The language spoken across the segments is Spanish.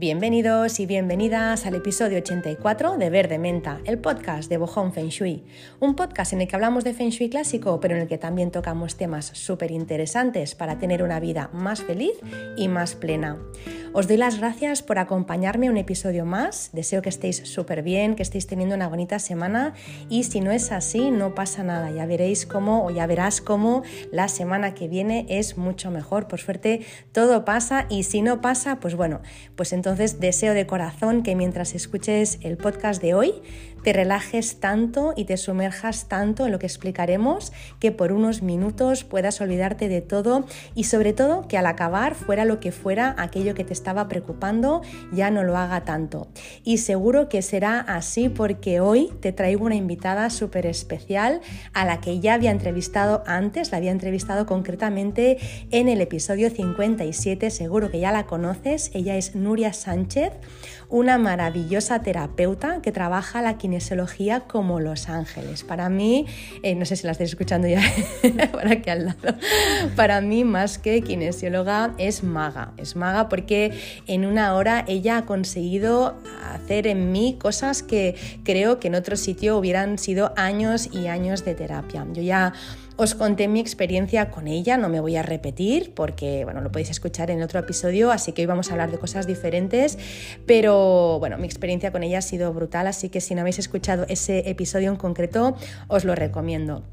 Bienvenidos y bienvenidas al episodio 84 de Verde Menta, el podcast de Bojón Feng Shui. Un podcast en el que hablamos de Feng Shui clásico, pero en el que también tocamos temas súper interesantes para tener una vida más feliz y más plena. Os doy las gracias por acompañarme a un episodio más. Deseo que estéis súper bien, que estéis teniendo una bonita semana y si no es así, no pasa nada. Ya veréis cómo o ya verás cómo la semana que viene es mucho mejor. Por suerte, todo pasa y si no pasa, pues bueno, pues entonces deseo de corazón que mientras escuches el podcast de hoy, te relajes tanto y te sumerjas tanto en lo que explicaremos que por unos minutos puedas olvidarte de todo y sobre todo que al acabar fuera lo que fuera aquello que te estaba preocupando ya no lo haga tanto. Y seguro que será así porque hoy te traigo una invitada súper especial a la que ya había entrevistado antes, la había entrevistado concretamente en el episodio 57, seguro que ya la conoces, ella es Nuria Sánchez una maravillosa terapeuta que trabaja la kinesiología como Los Ángeles. Para mí, eh, no sé si la estáis escuchando ya por aquí al lado, para mí más que kinesióloga es maga. Es maga porque en una hora ella ha conseguido hacer en mí cosas que creo que en otro sitio hubieran sido años y años de terapia. Yo ya os conté mi experiencia con ella, no me voy a repetir porque bueno, lo podéis escuchar en otro episodio, así que hoy vamos a hablar de cosas diferentes, pero bueno, mi experiencia con ella ha sido brutal, así que si no habéis escuchado ese episodio en concreto, os lo recomiendo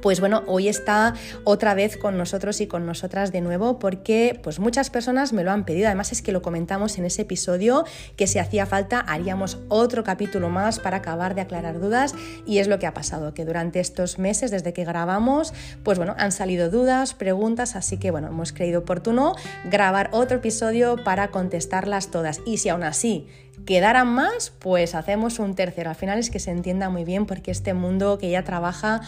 pues bueno, hoy está otra vez con nosotros y con nosotras de nuevo porque pues muchas personas me lo han pedido. Además es que lo comentamos en ese episodio que si hacía falta haríamos otro capítulo más para acabar de aclarar dudas y es lo que ha pasado, que durante estos meses desde que grabamos, pues bueno, han salido dudas, preguntas, así que bueno, hemos creído oportuno grabar otro episodio para contestarlas todas. Y si aún así quedaran más, pues hacemos un tercero. Al final es que se entienda muy bien porque este mundo que ya trabaja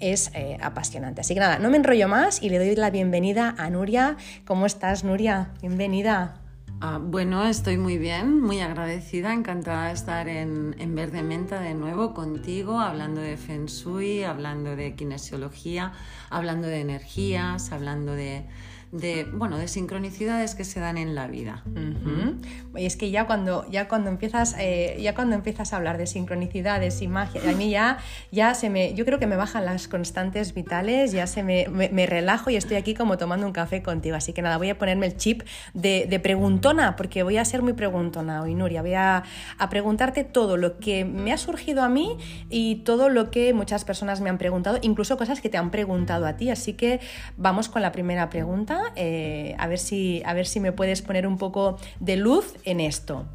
es eh, apasionante. Así que nada, no me enrollo más y le doy la bienvenida a Nuria. ¿Cómo estás, Nuria? Bienvenida. Ah, bueno, estoy muy bien, muy agradecida, encantada de estar en, en, Verde Menta de nuevo contigo, hablando de Feng Shui, hablando de kinesiología, hablando de energías, hablando de, de, bueno, de sincronicidades que se dan en la vida. Y es que ya cuando, ya cuando empiezas, eh, ya cuando empiezas a hablar de sincronicidades y magia, a mí ya, ya se me, yo creo que me bajan las constantes vitales, ya se me, me, relajo y estoy aquí como tomando un café contigo. Así que nada, voy a ponerme el chip de, de preguntona, porque voy a ser muy preguntona hoy, Nuria. Voy a, a preguntarte todo lo que me ha surgido a mí y todo lo que muchas personas me han preguntado, incluso cosas que te han preguntado a ti. Así que vamos con la primera pregunta eh, a, ver si, a ver si me puedes poner un poco de luz en esto.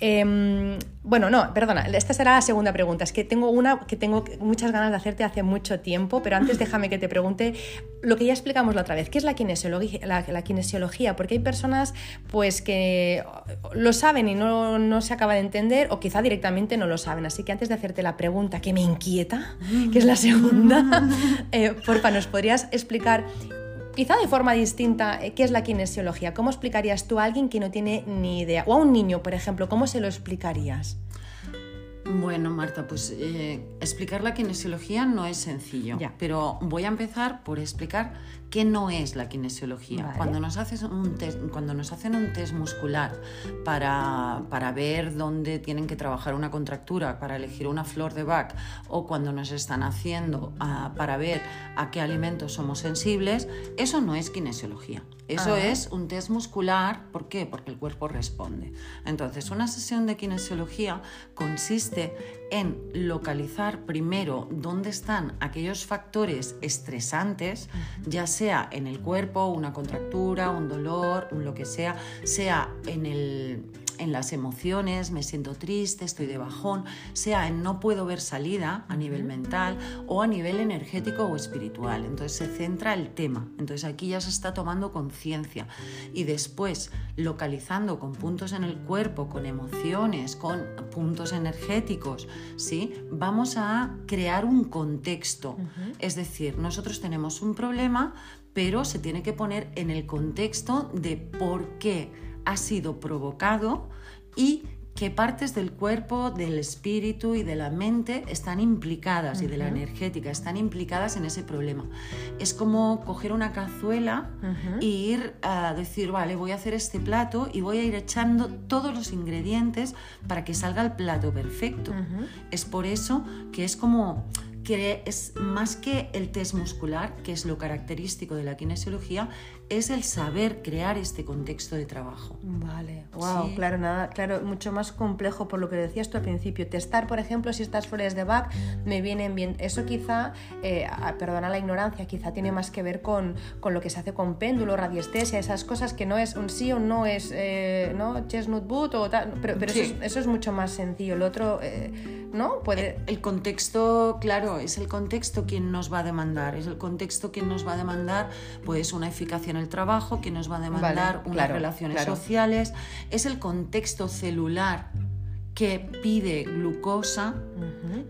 Em, bueno, no, perdona, esta será la segunda pregunta. Es que tengo una que tengo muchas ganas de hacerte hace mucho tiempo, pero antes déjame que te pregunte lo que ya explicamos la otra vez. ¿Qué es la kinesiología? La, kinesiología? Porque hay personas pues, que lo saben y no, no, se acaba de entender o quizá directamente no lo saben. Así que antes de hacerte la pregunta que me inquieta, que es la segunda, eh, porfa, ¿nos podrías explicar quizá de forma distinta, eh, ¿qué es la kinesiología? ¿Cómo explicarías tú a alguien que no tiene ni idea? O a un niño, por ejemplo, ¿cómo se lo explicarías? Bueno, Marta, pues eh, explicar la kinesiología no es sencillo, pero voy a empezar por explicar qué no es la kinesiología. Cuando, nos un cuando nos hacen un test muscular para, para, ver dónde tienen que trabajar una contractura, para elegir una flor de Bach, o cuando nos están haciendo ah, para ver a qué alimentos somos sensibles, eso no es kinesiología. Eso es un test muscular, ¿por qué? Porque el cuerpo responde. Entonces, una sesión de kinesiología consiste en localizar primero dónde están aquellos factores estresantes, ya sea en el cuerpo, una contractura, un dolor, un lo que sea, sea en el en las emociones, me siento triste, estoy de bajón, sea en no puedo ver salida a nivel mental o a nivel energético o espiritual. Entonces se centra el tema. Entonces aquí ya se está tomando conciencia y después localizando con puntos en el cuerpo, con emociones, con puntos energéticos, ¿sí? Vamos a crear un contexto. Es decir, nosotros tenemos un problema, pero se tiene que poner en el contexto de por qué ha sido provocado y qué partes del cuerpo, del espíritu y de la mente están implicadas y de la energética están implicadas en ese problema. Es como coger una cazuela e ir a decir, vale, voy a hacer este plato y voy a ir echando todos los ingredientes para que salga el plato perfecto. Es por eso que es como que es más que el test muscular, que es lo característico de la kinesiología, es el saber crear este contexto de trabajo. Vale, wow, claro, nada, claro, mucho más complejo por lo que decías tú al principio. Testar, por ejemplo, si estas flores de Bach me vienen bien. Eso quizá, eh, perdona la ignorancia, quizá tiene más que ver con, con, lo que se hace con péndulo, radiestesia, esas cosas que no es un sí o no es, eh, ¿no? Chestnut boot o tal, pero, pero eso, es, mucho más sencillo. El otro, eh, ¿no? Puede... El, contexto, claro, es el contexto quien nos va a demandar, es el contexto quien nos va a demandar, pues, una eficacia en el trabajo, que nos va a demandar unas relaciones sociales, es el contexto celular que pide glucosa,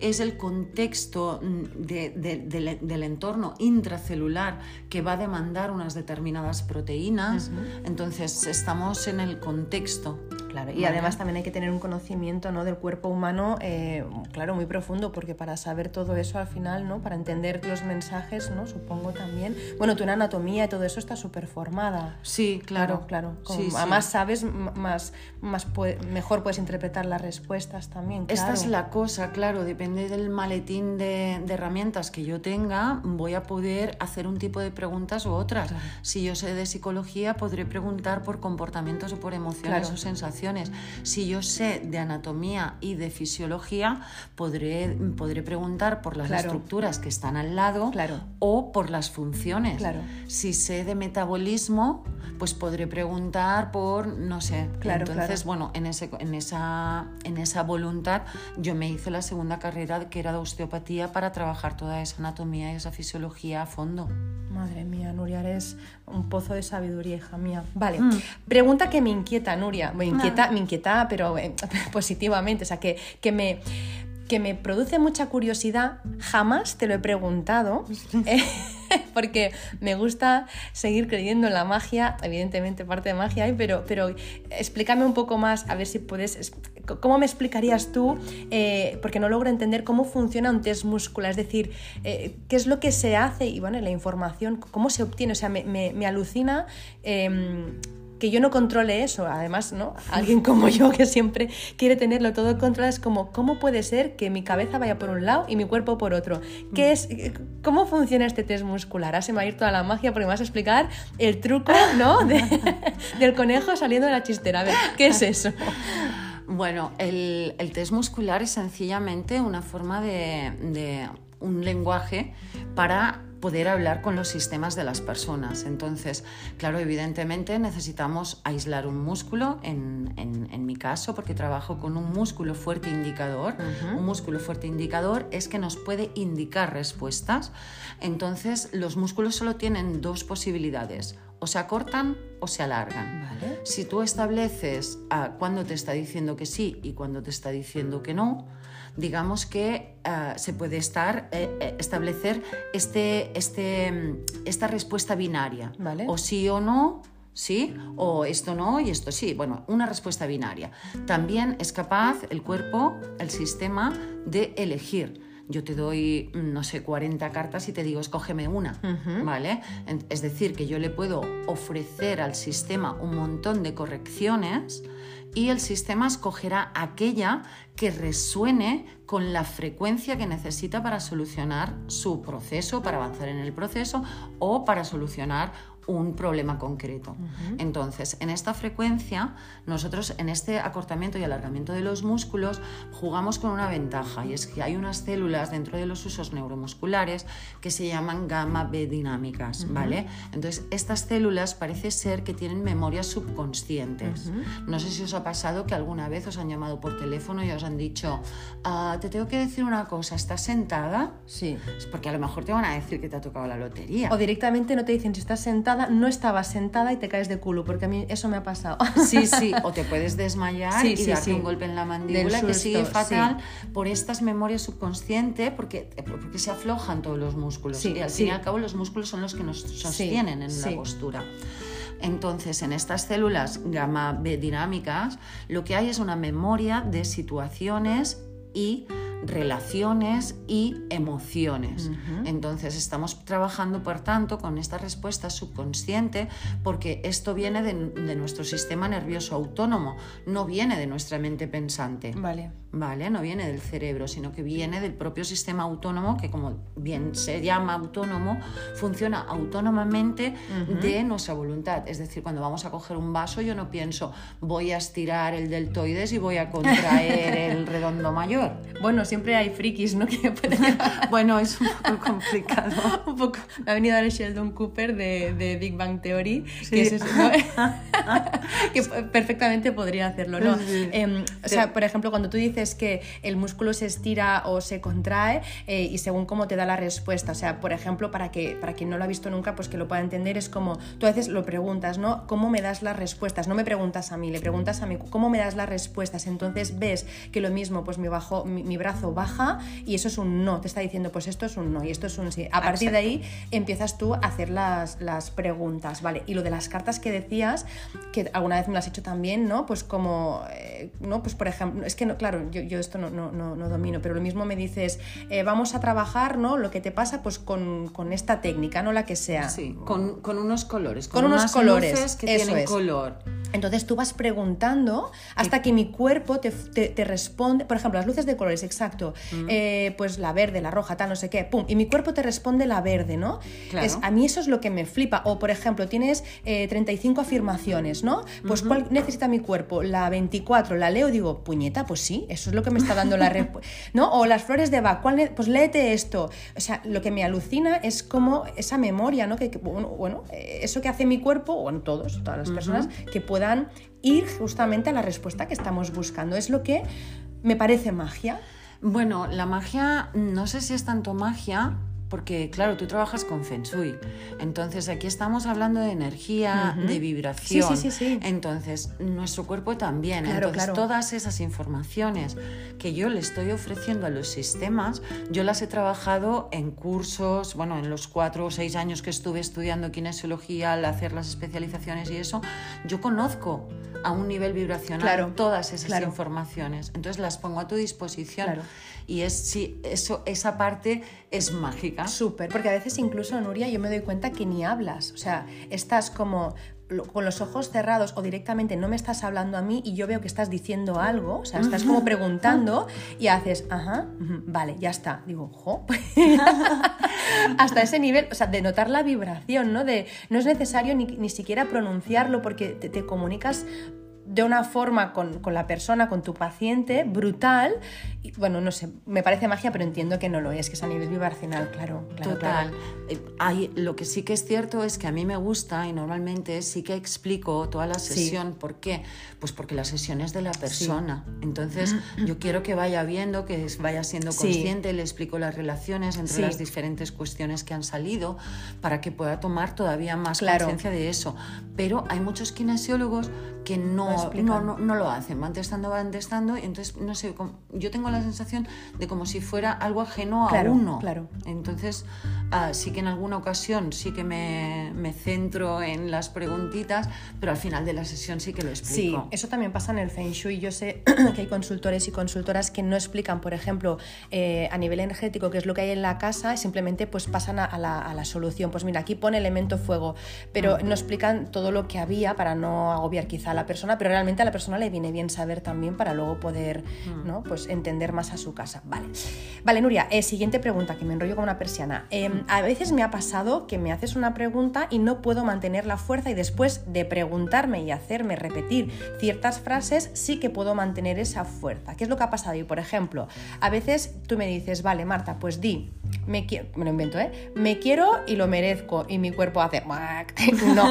es el contexto mm, del entorno intracelular que va a demandar unas determinadas proteínas. Entonces estamos en el contexto y además también hay que tener un conocimiento ¿no? del cuerpo humano, eh, claro, muy profundo, porque para saber todo eso al final, ¿no? para entender los mensajes, ¿no? supongo también. Bueno, tu anatomía y todo eso está súper formada. Sí, claro. Claro, además sabes, más, más mejor puedes interpretar las respuestas también. Esta es la cosa, claro, depende del maletín de, herramientas que yo tenga, voy a poder hacer un tipo de preguntas u otras. Si yo sé de psicología, podré preguntar por comportamientos o por emociones o sensaciones si yo sé de anatomía y de fisiología, podré, podré preguntar por las estructuras que están al lado o por las funciones. Si sé de metabolismo, pues podré preguntar por, no sé. Entonces, bueno, en, ese, en, esa, en esa voluntad yo me hice la segunda carrera que era de osteopatía para trabajar toda esa anatomía y esa fisiología a fondo. Madre mía, Nuria, eres un pozo de sabiduría, hija mía. Vale, mm. pregunta que me inquieta, Nuria. Me inquieta, me inquieta pero eh, positivamente. O sea, que, que me que me produce mucha curiosidad, jamás te lo he preguntado, eh, porque me gusta seguir creyendo en la magia, evidentemente parte de magia hay, pero, pero explícame un poco más, a ver si puedes, ¿cómo me explicarías tú? Eh, porque no logro entender cómo funciona un test muscular, es decir, eh, qué es lo que se hace y bueno, la información, cómo se obtiene, o sea, me, me alucina em, que yo no controle eso, además, ¿no? Alguien como yo que siempre quiere tenerlo todo controlado, es como, ¿cómo puede ser que mi cabeza vaya por un lado y mi cuerpo por otro? ¿Qué es, ¿Cómo funciona este test muscular? Ahora se me va a ir toda la magia porque me vas a explicar el truco, ¿no? del conejo saliendo de la chistera. A ver, ¿qué es eso? Bueno, el, test muscular es sencillamente una forma de, de un lenguaje para poder hablar con los sistemas de las personas. Entonces, claro, evidentemente necesitamos aislar un músculo, en, en, mi caso, porque trabajo con un músculo fuerte indicador. Un músculo fuerte indicador es que nos puede indicar respuestas. Entonces, los músculos solo tienen dos posibilidades o se acortan o se alargan. Si tú estableces a cuándo te está diciendo que sí y cuándo te está diciendo que no, digamos que eh, se puede estar, eh, eh, establecer este, este, mm, esta respuesta binaria. O sí o no, ¿sí? O esto no y esto sí. Bueno, una respuesta binaria. También es capaz el cuerpo, el sistema, de elegir. Yo te doy, mm, no sé, 40 cartas y te digo, escógeme una, ¿vale? Es decir, que yo le puedo ofrecer al sistema un montón de correcciones y el sistema escogerá aquella que resuene con la frecuencia que necesita para solucionar su proceso, para avanzar en el proceso o para solucionar un problema concreto. Entonces, en esta frecuencia, nosotros en este acortamiento y alargamiento de los músculos jugamos con una ventaja y es que hay unas células dentro de los usos neuromusculares que se llaman gamma B dinámicas, ¿vale? Entonces, estas células parece ser que tienen memorias subconscientes. No sé si os ha pasado que alguna vez os han llamado por teléfono y os han dicho, ah, te tengo que decir una cosa, ¿estás sentada? Sí. Es porque a lo mejor te van a decir que te ha tocado la lotería. O directamente no te dicen si estás sentada no estabas sentada y te caes de culo, porque a mí eso me ha pasado. Sí, sí, o te puedes desmayar y darte un golpe en la mandíbula, que sigue fatal por estas memorias subconscientes, porque, porque se aflojan todos los músculos. y al fin y al cabo los músculos son los que nos sostienen en la postura. Entonces, en estas células gamma B dinámicas, lo que hay es una memoria de situaciones y relaciones y emociones. Entonces estamos trabajando, por tanto, con esta respuesta subconsciente porque esto viene de, de, nuestro sistema nervioso autónomo, no viene de nuestra mente pensante. Vale. ¿Vale? No viene del cerebro, sino que viene del propio sistema autónomo, que como bien se llama autónomo, funciona autónomamente de nuestra voluntad. Es decir, cuando vamos a coger un vaso, yo no pienso, voy a estirar el deltoides y voy a contraer el redondo mayor. Bueno, siempre hay frikis, ¿no? Que bueno, es un poco complicado. un poco. Me ha venido a Sheldon Cooper de, Big Bang Theory, que, que perfectamente podría hacerlo, ¿no? Em, o sea, por ejemplo, cuando tú dices que el músculo se estira o se contrae eh, y según cómo te da la respuesta. O sea, por ejemplo, para, que, para quien no lo ha visto nunca, pues que lo pueda entender, es como tú a veces lo preguntas, ¿no? ¿Cómo me das las respuestas? No me preguntas a mí, le preguntas a mí, ¿cómo me das las respuestas? Entonces ves que lo mismo, pues mi, bajo, mi, brazo baja y eso es un no, te está diciendo, pues esto es un no y esto es un sí. A partir de ahí empiezas tú a hacer las, las preguntas, ¿vale? Y lo de las cartas que decías, que alguna vez me lo has hecho también, ¿no? Pues como, eh, ¿no? Pues por ejemplo, es que no, claro, yo, esto no, no, no, domino, pero lo mismo me dices, eh, vamos a trabajar, ¿no? Lo que te pasa, pues con, con, esta técnica, no la que sea. Sí, con, con unos colores, con, unos colores que tienen color. Entonces tú vas preguntando hasta que mi cuerpo te, te, responde, por ejemplo, las luces de colores, exacto, mm. eh, pues la verde, la roja, tal, no sé qué, pum, y mi cuerpo te responde la verde, ¿no? Es, a mí eso es lo que me flipa. O, por ejemplo, tienes 35 eh, afirmaciones, ¿no? Pues ¿cuál necesita mi cuerpo? La 24, la leo, digo, puñeta, pues sí, eso es lo que me está dando la respuesta, ¿no? O las flores de Bach, pues léete esto. O sea, lo que me alucina es como esa memoria, ¿no? Que, bueno, eso que hace mi cuerpo, bueno, todos, todas las personas, que puedan ir justamente a la respuesta que estamos buscando. Es lo que me parece magia. Bueno, la magia, no sé si es tanto magia, porque claro, tú trabajas con Feng Shui. Entonces aquí estamos hablando de energía, de vibración. Sí, sí, sí, Entonces, nuestro cuerpo también. Entonces, todas esas informaciones que yo le estoy ofreciendo a los sistemas, yo las he trabajado en cursos, bueno, en los cuatro o seis años que estuve estudiando kinesiología, al hacer las especializaciones y eso, yo conozco a un nivel vibracional todas esas informaciones. Entonces las pongo a tu disposición. Y es sí, eso, esa parte es mágica. Súper, porque a veces incluso, Nuria, yo me doy cuenta que ni hablas. O sea, estás como con los ojos cerrados o directamente no me estás hablando a mí y yo veo que estás diciendo algo, o sea, estás como preguntando y haces, ajá, vale, ya está. Digo, jo. Hasta ese nivel, o sea, de notar la vibración, ¿no? De, no es necesario ni, ni siquiera pronunciarlo porque te comunicas de una forma con, la persona, con tu paciente, brutal. Y, bueno, no sé, me parece magia, pero entiendo que no lo es, que es a nivel vibracional, claro. Total. Eh, hay, lo que sí que es cierto es que a mí me gusta y normalmente sí que explico toda la sesión. ¿Por qué? Pues porque la sesión es de la persona. Entonces, yo quiero que vaya viendo, que vaya siendo consciente, le explico las relaciones entre las diferentes cuestiones que han salido para que pueda tomar todavía más conciencia de eso. Pero hay muchos kinesiólogos que no, no, no, no, lo hacen, van testando, van testando, y entonces, no sé, yo tengo la sensación de como si fuera algo ajeno a uno. Claro. Entonces, ah, sí que en alguna ocasión sí que me, me, centro en las preguntitas, pero al final de la sesión sí que lo explico. Sí, eso también pasa en el Feng Shui. Yo sé que hay consultores y consultoras que no explican, por ejemplo, eh, a nivel energético qué es lo que hay en la casa y simplemente pues pasan a, la, a la, solución. Pues mira, aquí pone elemento fuego, pero no explican todo lo que había para no agobiar quizá la persona, pero realmente a la persona le viene bien saber también para luego poder mm. ¿no? pues entender más a su casa. Vale, vale Nuria, eh, siguiente pregunta, que me enrollo con una persiana. Em. A veces me ha pasado que me haces una pregunta y no puedo mantener la fuerza y después de preguntarme y hacerme repetir ciertas frases, sí que puedo mantener esa fuerza. ¿Qué es lo que ha pasado? Y por ejemplo, a veces tú me dices, vale, Marta, pues di, me quiero, me lo invento, ¿eh? Me quiero y lo merezco y mi cuerpo hace, no,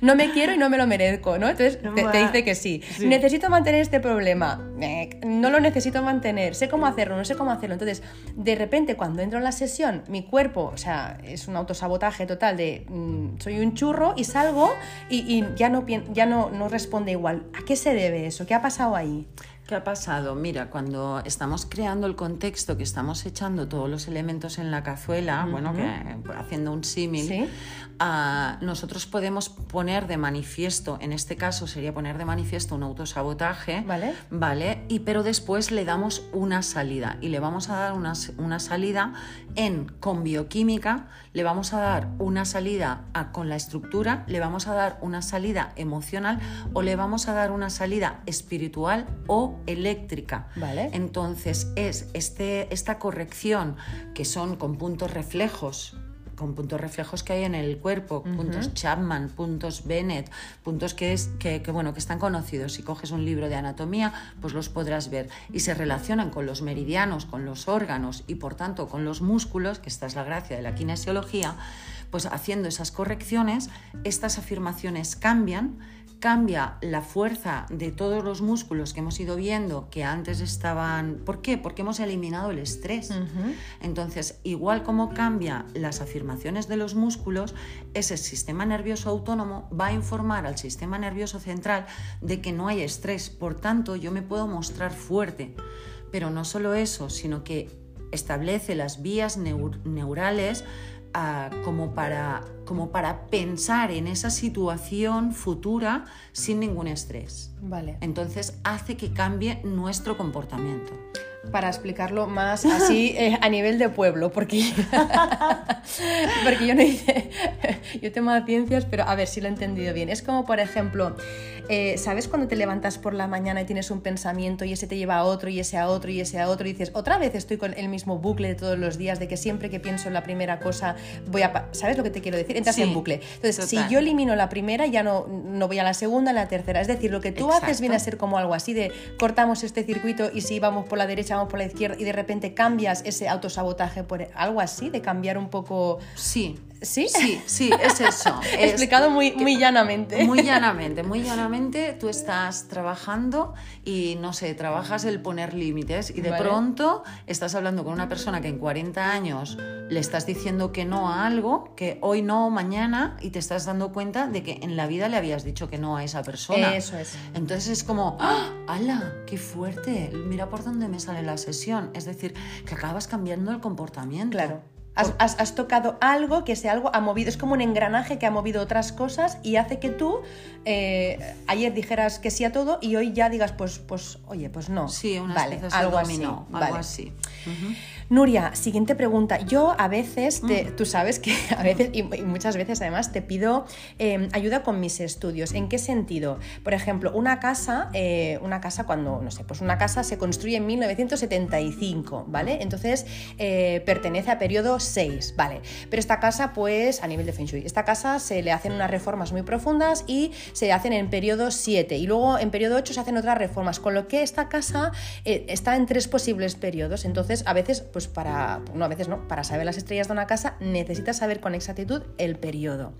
no me quiero y no me lo merezco, ¿no? Entonces te, dice que sí. Necesito mantener este problema. No lo necesito mantener. Sé cómo hacerlo, no sé cómo hacerlo. Entonces, de repente, cuando entro en la sesión, mi cuerpo, o sea, es un autosabotaje total de mm, soy un churro y salgo y, ya, no, ya no, no responde igual. ¿A qué se debe eso? ¿Qué ha pasado ahí? ¿Qué ha pasado? Mira, cuando estamos creando el contexto, que estamos echando todos los elementos en la cazuela, bueno, que, haciendo un símil, nosotros podemos poner de manifiesto, en este caso sería poner de manifiesto un autosabotaje, ¿vale? ¿vale? Y pero después le damos una salida y le vamos a dar una, una salida en con bioquímica, le vamos a dar una salida con la estructura, le vamos a dar una salida emocional o le vamos a dar una salida espiritual o eléctrica. Vale. Entonces es este, esta corrección que son con puntos reflejos con puntos reflejos que hay en el cuerpo, puntos Chapman, puntos Bennett, puntos que, es, que, bueno, que están conocidos. Si coges un libro de anatomía, pues los podrás ver. Y se relacionan con los meridianos, con los órganos y por tanto con los músculos, que esta es la gracia de la kinesiología, pues haciendo esas correcciones, estas afirmaciones cambian cambia la fuerza de todos los músculos que hemos ido viendo que antes estaban... ¿Por qué? Porque hemos eliminado el estrés. Entonces, igual como cambia las afirmaciones de los músculos, ese sistema nervioso autónomo va a informar al sistema nervioso central de que no hay estrés. Por tanto, yo me puedo mostrar fuerte. Pero no solo eso, sino que establece las vías neurales como, para, como para pensar en esa situación futura sin ningún estrés. Vale. Entonces hace que cambie nuestro comportamiento para explicarlo más así eh, a nivel de pueblo, porque, porque yo no hice, yo tengo ciencias, pero a ver si lo he entendido bien. Es como, por ejemplo, eh, ¿sabes cuando te levantas por la mañana y tienes un pensamiento y ese te lleva a otro y ese a otro y ese a otro y dices, otra vez estoy con el mismo bucle de todos los días, de que siempre que pienso en la primera cosa voy a... ¿Sabes lo que te quiero decir? Entras en bucle. Entonces, si yo elimino la primera, ya no, no voy a la segunda, a la tercera. Es decir, lo que tú haces viene a ser como algo así de cortamos este circuito y si vamos por la derecha, por la izquierda y de repente cambias ese autosabotaje por algo así, de cambiar un poco... Sí, ¿Sí? Sí, sí, es eso. Explicado muy, muy llanamente. Muy llanamente, muy llanamente. Tú estás trabajando y, no sé, trabajas el poner límites y de pronto estás hablando con una persona que en 40 años le estás diciendo que no a algo, que hoy no, mañana, y te estás dando cuenta de que en la vida le habías dicho que no a esa persona. Eso es. Entonces es como, ¡Ah! ¡hala! ¡Qué fuerte! Mira por dónde me sale la sesión. Es decir, que acabas cambiando el comportamiento. Claro. Has, tocado algo que ese algo ha movido, es como un engranaje que ha movido otras cosas y hace que tú eh, ayer dijeras que sí a todo y hoy ya digas, pues, pues oye, pues no. Sí, una vale, algo así. Algo así. Nuria, siguiente pregunta. Yo a veces, mm. tú sabes que a veces y, muchas veces además te pido em, ayuda con mis estudios. ¿En qué sentido? Por ejemplo, una casa, eh, una casa cuando, no sé, pues una casa se construye en 1975, ¿vale? Entonces eh, pertenece a periodo 6, ¿vale? Pero esta casa, pues a nivel de Feng Shui, esta casa se le hacen unas reformas muy profundas y se hacen en periodo 7 y luego en periodo 8 se hacen otras reformas, con lo que esta casa eh, está en tres posibles periodos. Entonces, a veces pues para, no, a veces no, para saber las estrellas de una casa necesitas saber con exactitud el periodo.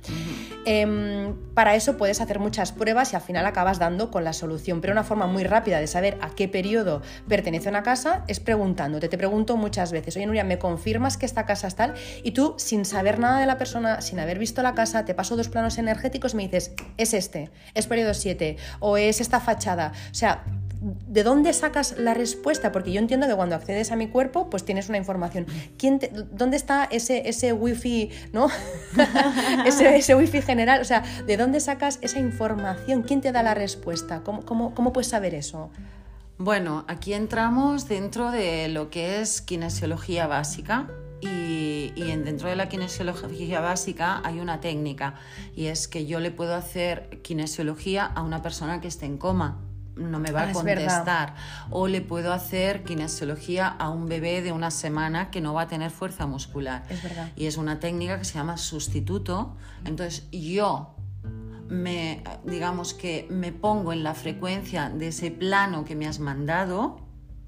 Em, para eso puedes hacer muchas pruebas y al final acabas dando con la solución, pero una forma muy rápida de saber a qué periodo pertenece una casa es preguntándote. Te pregunto muchas veces, oye Nuria, ¿me confirmas que esta casa es tal? Y tú, sin saber nada de la persona, sin haber visto la casa, te paso dos planos energéticos y me dices, es este, es periodo 7 o es esta fachada. O sea, ¿de dónde sacas la respuesta? Porque yo entiendo que cuando accedes a mi cuerpo, pues tienes una información. ¿Quién ¿Dónde está ese, ese wifi, ¿no? ese, ese, wifi general. O sea, ¿de dónde sacas esa información? ¿Quién te da la respuesta? ¿Cómo, cómo, cómo puedes saber eso? Bueno, aquí entramos dentro de lo que es kinesiología básica. Y, y, dentro de la kinesiología básica hay una técnica y es que yo le puedo hacer kinesiología a una persona que esté en coma no me va a ah, contestar. O le puedo hacer kinesiología a un bebé de una semana que no va a tener fuerza muscular. Es verdad. Y es una técnica que se llama sustituto. Entonces yo me, digamos que me pongo en la frecuencia de ese plano que me has mandado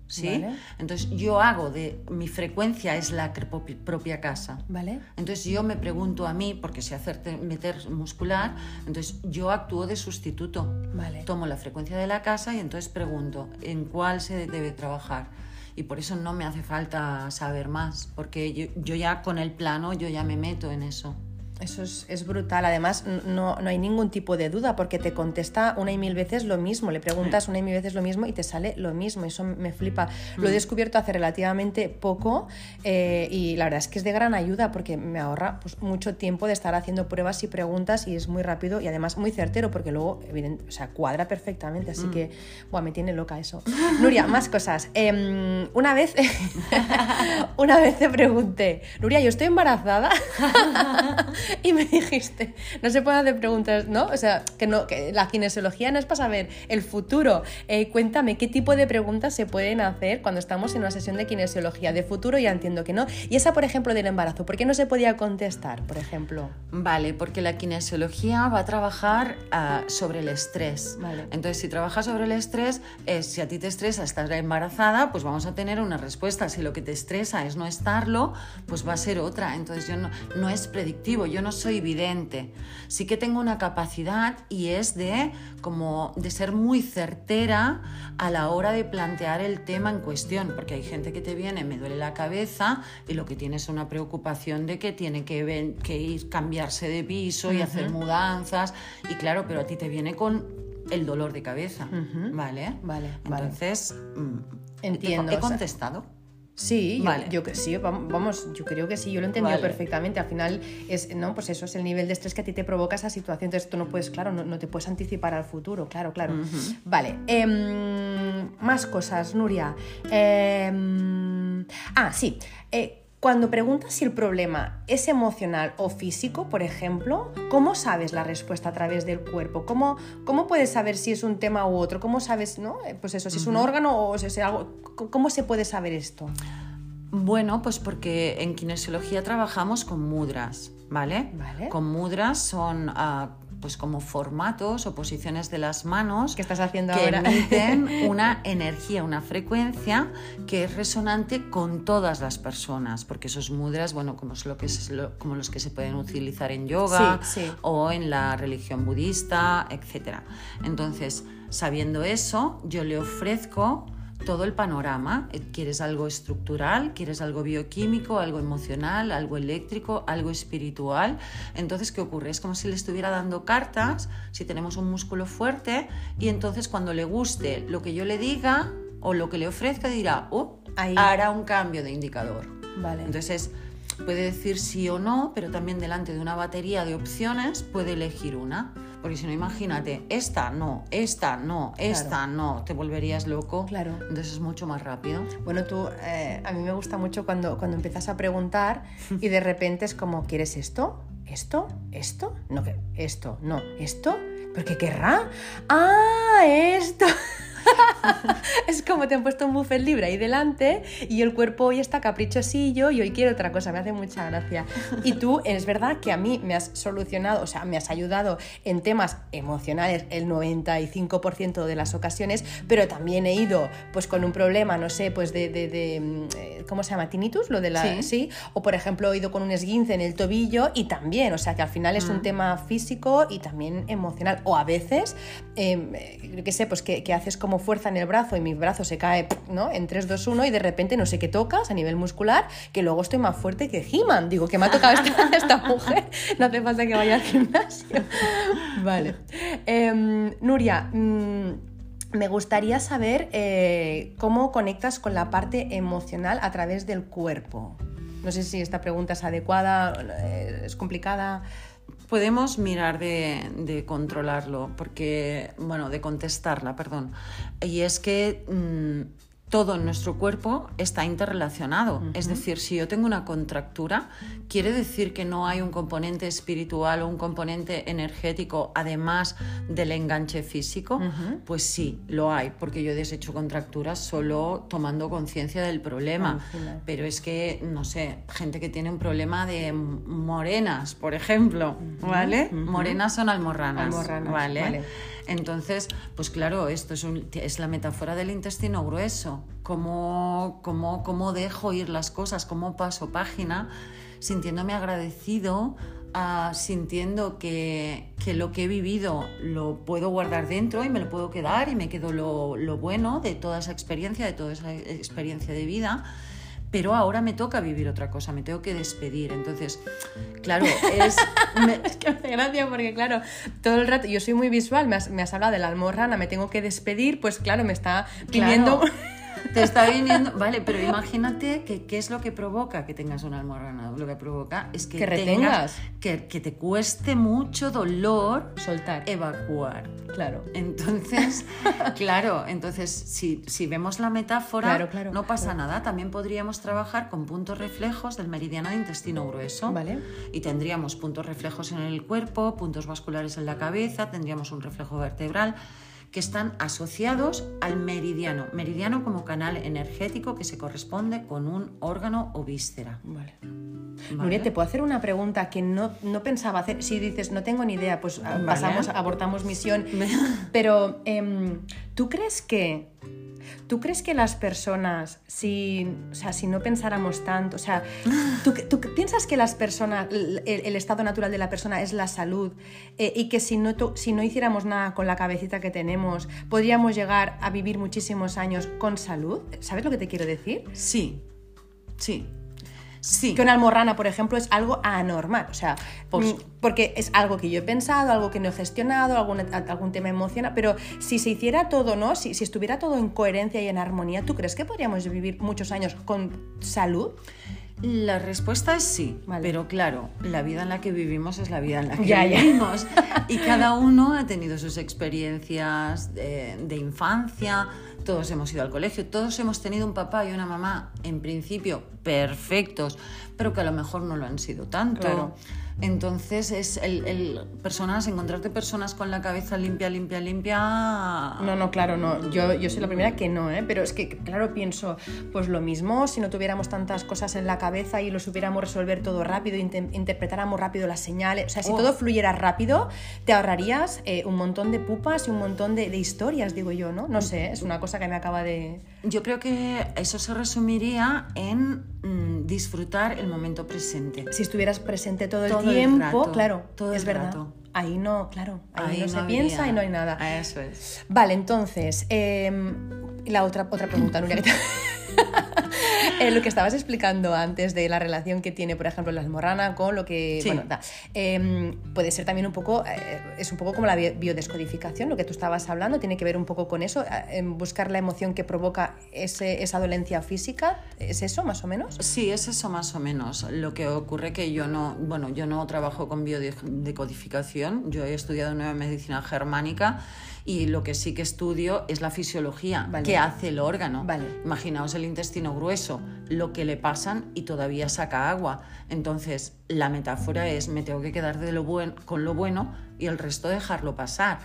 ¿sí? Entonces yo hago de, mi frecuencia es la propia casa. ¿Vale? Entonces yo me pregunto a mí, porque sé hacer meter muscular, entonces yo actúo de sustituto. Vale. Tomo la frecuencia de la casa y entonces pregunto en cuál se debe trabajar. Y por eso no me hace falta saber más, porque yo, yo ya con el plano, yo ya me meto en eso. Eso es, brutal. Además, no, no, hay ningún tipo de duda porque te contesta una y mil veces lo mismo. Le preguntas una y mil veces lo mismo y te sale lo mismo. Eso me flipa. Lo he mm. descubierto hace relativamente poco eh, y la verdad es que es de gran ayuda porque me ahorra pues, mucho tiempo de estar haciendo pruebas y preguntas y es muy rápido y además muy certero porque luego, o sea, cuadra perfectamente. Así mm. que, bueno, me tiene loca eso. Nuria, más cosas. Em, una vez, una vez te pregunté, Nuria, yo estoy embarazada. y me dijiste, no se pueden hacer preguntas, ¿no? O sea, que, no, que la kinesiología no es para saber el futuro. Eh, cuéntame, ¿qué tipo de preguntas se pueden hacer cuando estamos en una sesión de kinesiología? De futuro ya entiendo que no. Y esa, por ejemplo, del embarazo, ¿por qué no se podía contestar, por ejemplo? Vale, porque la kinesiología va a trabajar ah, sobre el estrés. Vale. Entonces, si trabaja sobre el estrés, es si a ti te estresa estar embarazada, pues vamos a tener una respuesta. Si lo que te estresa es no estarlo, pues va a ser otra. Entonces, yo no, no es predictivo. Yo no soy vidente. Sí que tengo una capacidad y es de como de ser muy certera a la hora de plantear el tema en cuestión, porque hay gente que te viene, me duele la cabeza y lo que tiene es una preocupación de que tiene que, que ir cambiarse de piso y hacer mudanzas y claro, pero a ti te viene con el dolor de cabeza, ¿vale? Vale. Entonces, mm, entiendo. He contestado. Sí, yo, que sí, vamos, yo creo que sí, yo lo he entendido perfectamente. Al final es, no, pues eso es el nivel de estrés que a ti te provoca esa situación. Entonces tú no puedes, claro, no, te puedes anticipar al futuro, claro, claro. Vale, em, más cosas, Nuria. Em, ah, sí. Eh, cuando preguntas si el problema es emocional o físico, por ejemplo, ¿cómo sabes la respuesta a través del cuerpo? ¿Cómo, cómo puedes saber si es un tema u otro? ¿Cómo sabes, no? Eh, pues eso, si es un órgano o si es algo. ¿Cómo se puede saber esto? Bueno, pues porque en kinesiología trabajamos con mudras, ¿vale? ¿Vale? Con mudras son. Ah, pues como formatos o posiciones de las manos que estás haciendo que ahora? emiten una energía, una frecuencia que es resonante con todas las personas, porque esos mudras, bueno, como, es lo que es, como los que se pueden utilizar en yoga o en la religión budista, etc. Entonces, sabiendo eso, yo le ofrezco todo el panorama. Eh, ¿Quieres algo estructural? ¿Quieres algo bioquímico? ¿Algo emocional? ¿Algo eléctrico? ¿Algo espiritual? Entonces, ¿qué ocurre? Es como si le estuviera dando cartas, si tenemos un músculo fuerte, y entonces cuando le guste lo que yo le diga o lo que le ofrezca, dirá, oh, hará un cambio de indicador. Vale. Entonces, puede decir sí o no, pero también delante de una batería de opciones puede elegir una. Porque si no, imagínate, esta no, esta no, esta no, te volverías loco. Claro. Entonces es mucho más rápido. Bueno, tú, eh, a mí me gusta mucho cuando, cuando empiezas a preguntar y de repente es como, ¿quieres esto? ¿Esto? ¿Esto? No, esto, no, esto. ¿Pero qué querrá? ¡Ah, esto! es como te han puesto un buffet libre ahí delante y el cuerpo hoy está caprichosillo y hoy quiero otra cosa, me hace mucha gracia. Y tú, es verdad que a mí me has solucionado, o sea, me has ayudado en temas emocionales el 95% de las ocasiones, pero también he ido pues con un problema, no sé, pues de, de, mm, eh, ¿cómo se llama? Tinnitus, lo de la... Sí. O por ejemplo, he ido con un esguince en el tobillo y también, o sea, que al final es un mm. tema físico y también emocional. O a veces, eh, eh qué sé, pues que, que haces como fuerza en el brazo y mi brazo se cae ¿no? en 3, 2, 1 y de repente no sé qué tocas a nivel muscular, que luego estoy más fuerte que He-Man. Digo, que me ha tocado esta, mujer, no hace falta que vaya al gimnasio. Vale. Em, Nuria, mm, me gustaría saber eh, cómo conectas con la parte emocional a través del cuerpo. No sé si esta pregunta es adecuada, eh, es complicada podemos mirar de, controlarlo, porque, bueno, de contestarla, perdón. Y es que mm, todo en nuestro cuerpo está interrelacionado. Es decir, si yo tengo una contractura, ¿quiere decir que no hay un componente espiritual o un componente energético además del enganche físico? Pues sí, lo hay, porque yo he deshecho contracturas solo tomando conciencia del problema. Pero es que, no sé, gente que tiene un problema de morenas, por ejemplo, ¿vale? Morenas son almorranas, almorranas ¿vale? Entonces, pues claro, esto es, la metáfora del intestino grueso. Cómo, cómo, cómo dejo ir las cosas, cómo paso página, sintiéndome agradecido, ah, sintiendo que, lo que he vivido lo puedo guardar dentro y me lo puedo quedar y me quedo lo, lo bueno de toda esa experiencia, de toda esa experiencia de vida pero ahora me toca vivir otra cosa, me tengo que despedir. Entonces, claro, es... es que me hace gracia porque, claro, todo el rato, yo soy muy visual, me has, me has hablado de la almorrana, me tengo que despedir, pues claro, me está viniendo... Te está viniendo, vale, pero imagínate que qué es lo que provoca que tengas una almorrana. Lo que provoca es que, que retengas, que, que, te cueste mucho dolor soltar, evacuar. Claro. Entonces, claro, entonces si, si vemos la metáfora, no pasa nada. También podríamos trabajar con puntos reflejos del meridiano de intestino grueso. Vale. Y tendríamos puntos reflejos en el cuerpo, puntos vasculares en la cabeza, tendríamos un reflejo vertebral que están asociados al meridiano. Meridiano como canal energético que se corresponde con un órgano o víscera. Vale. Nuria, te puedo hacer una pregunta que no, no, pensaba hacer. Si dices, no tengo ni idea, pues ah, pasamos, abortamos misión. Pero, em, ¿tú crees que ¿Tú crees que las personas, si, o sea, si no pensáramos tanto, o sea, ¿tú, piensas que las personas, el, estado natural de la persona es la salud eh, y que si no, si no hiciéramos nada con la cabecita que tenemos, podríamos llegar a vivir muchísimos años con salud? ¿Sabes lo que te quiero decir? Sí, sí. Que una almorrana, por ejemplo, es algo anormal. O sea, pues, porque es algo que yo he pensado, algo que no he gestionado, algún, algún tema emocional. Pero si se hiciera todo, ¿no? Si, si estuviera todo en coherencia y en armonía, ¿tú crees que podríamos vivir muchos años con salud? La respuesta es sí, pero claro, la vida en la que vivimos es la vida en la que vivimos. Y cada uno ha tenido sus experiencias de, de, infancia, todos hemos ido al colegio, todos hemos tenido un papá y una mamá, en principio, perfectos, pero que a lo mejor no lo han sido tanto. Entonces es el, personas, encontrarte personas con la cabeza limpia, limpia, limpia. No, no, claro, no. Yo, yo soy la primera que no, ¿eh? Pero es que, claro, pienso, pues lo mismo, si no tuviéramos tantas cosas en la cabeza y lo supiéramos resolver todo rápido, interpretáramos rápido las señales. O sea, si oh. todo fluyera rápido, te ahorrarías eh, un montón de pupas y un montón de, de historias, digo yo, ¿no? No sé, es una cosa que me acaba de. Yo creo que eso se resumiría en mm, disfrutar el momento presente. Si estuvieras presente todo el tiempo, claro, todo es verdad. Ahí no, claro, ahí, no, se piensa y no hay nada. Eso es. Vale, entonces, em, la otra, otra pregunta, Nuria. Eh, lo que estabas explicando antes de la relación que tiene, por ejemplo, la almorrana con lo que. Bueno, em, puede ser también un poco. Eh, es un poco como la biodescodificación, lo que tú estabas hablando, tiene que ver un poco con eso, eh, en buscar la emoción que provoca ese, esa dolencia física. ¿Es eso, más o menos? Sí, es eso, más o menos. Lo que ocurre que yo no. Bueno, yo no trabajo con biodescodificación, yo he estudiado nueva medicina germánica y lo que sí que estudio es la fisiología, qué hace el órgano. Imaginaos el intestino grueso, lo que le pasan y todavía saca agua. Entonces, la metáfora es me tengo que quedar de lo buen, con lo bueno y el resto dejarlo pasar.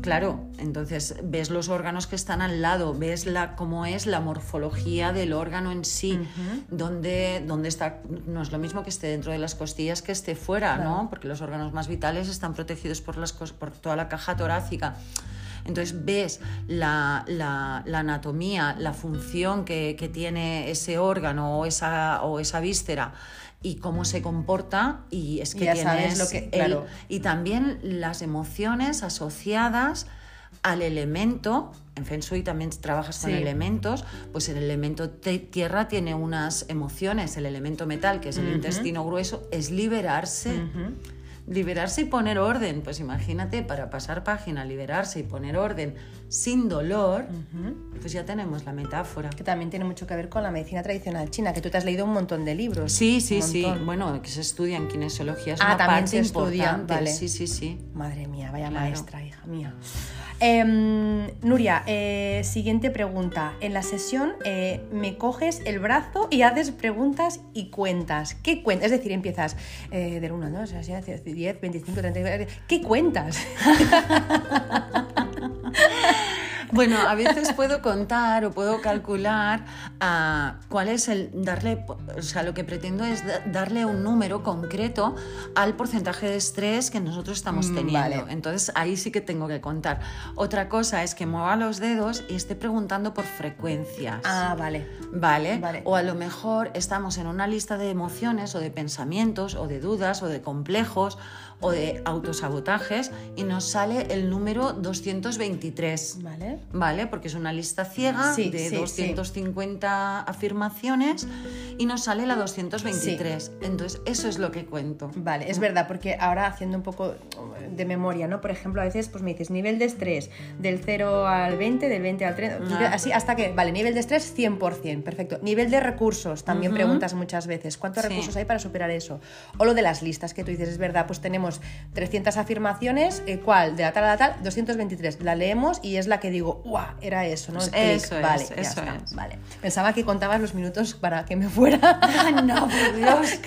Claro, entonces ves los órganos que están al lado, ves la, cómo es la morfología del órgano en sí, donde, está, no es lo mismo que esté dentro de las costillas que esté fuera, ¿no? Porque los órganos más vitales están protegidos por, las, por toda la caja torácica. Entonces ves la, anatomía, la función que, tiene ese órgano o esa, o esa víscera y cómo se comporta y es que ya sabes lo que claro. y también las emociones asociadas al elemento, en Feng Shui también trabajas con elementos, pues el elemento tierra tiene unas emociones, el elemento metal, que es el intestino grueso, es liberarse liberarse y poner orden. Pues imagínate, para pasar página, liberarse y poner orden sin dolor, pues ya tenemos la metáfora. Que también tiene mucho que ver con la medicina tradicional china, que tú te has leído un montón de libros. Sí, sí, sí. Bueno, que se estudia en kinesiología. Es ah, también se estudia. Vale. Sí, sí, sí. Madre mía, vaya maestra, hija mía. Em, Nuria, eh, siguiente pregunta. En la sesión eh, me coges el brazo y haces preguntas y cuentas. ¿Qué cuentas? Es decir, empiezas eh, del 1, 2, 10, 25, 30. ¿Qué cuentas? Bueno, a veces puedo contar o puedo calcular uh, cuál es el darle, o sea, lo que pretendo es darle un número concreto al porcentaje de estrés que nosotros estamos mm, teniendo. Entonces ahí sí que tengo que contar. Otra cosa es que mueva los dedos y esté preguntando por frecuencias. Ah, vale. Vale. vale. O a lo mejor estamos en una lista de emociones o de pensamientos o de dudas o de complejos o de autosabotajes y nos sale el número 223. Vale. Vale, porque es una lista ciega de 250 30 afirmaciones y nos sale la 223. Entonces, eso es lo que cuento. Vale, es verdad, porque ahora haciendo un poco de memoria, ¿no? Por ejemplo, a veces pues me dices nivel de estrés del 0 al 20, del 20 al 30, ah. así hasta que, vale, nivel de estrés 100%, perfecto. Nivel de recursos, también preguntas muchas veces, ¿cuántos recursos hay para superar eso? O lo de las listas que tú dices, es verdad, pues tenemos 300 afirmaciones, eh, ¿cuál? De la tal a la tal, 223. La leemos y es la que digo, ¡guau! Era eso, ¿no? eso es, vale, eso es. Vale. Pensaba que contabas los minutos para que me fuera. no, por Dios.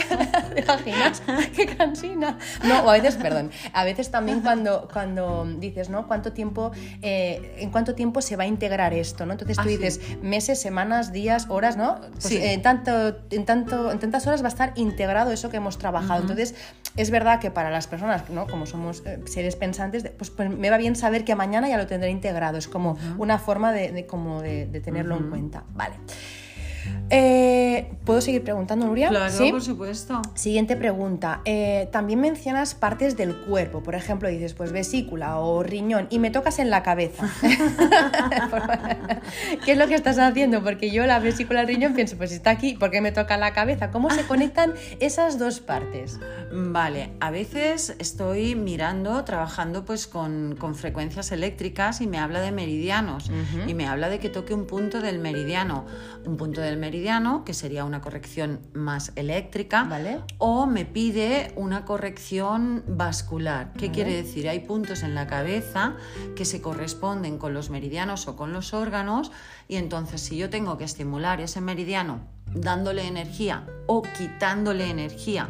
¿Te imaginas? ¡Qué cansina! No, o a veces, perdón, a veces también cuando, cuando dices, ¿no? ¿Cuánto tiempo, eh, en cuánto tiempo se va a integrar esto, ¿no? Entonces tú ah, dices meses, semanas, días, horas, ¿no? Pues en, tanto, en, tanto, en tantas horas va a estar integrado eso que hemos trabajado. Entonces, es verdad que para las personas, ¿no? Como somos eh, seres pensantes, pues, pues, me va bien saber que mañana ya lo tendré integrado. Es como una forma de, como de, tenerlo en cuenta. Vale. Eh, ¿Puedo seguir preguntando, Nuria? Claro, por supuesto. Siguiente pregunta. Eh, también mencionas partes del cuerpo. Por ejemplo, dices, pues vesícula o riñón y me tocas en la cabeza. ¿Qué es lo que estás haciendo? Porque yo la vesícula el riñón pienso, pues está aquí, ¿por qué me toca la cabeza? ¿Cómo se conectan esas dos partes? Vale, a veces estoy mirando, trabajando pues con, frecuencias eléctricas y me habla de meridianos y me habla de que toque un punto del meridiano. Un punto del meridiano, que sería una corrección más eléctrica, o me pide una corrección vascular. ¿Qué quiere decir? Hay puntos en la cabeza que se corresponden con los meridianos o con los órganos, y entonces si yo tengo que estimular ese meridiano dándole energía o quitándole energía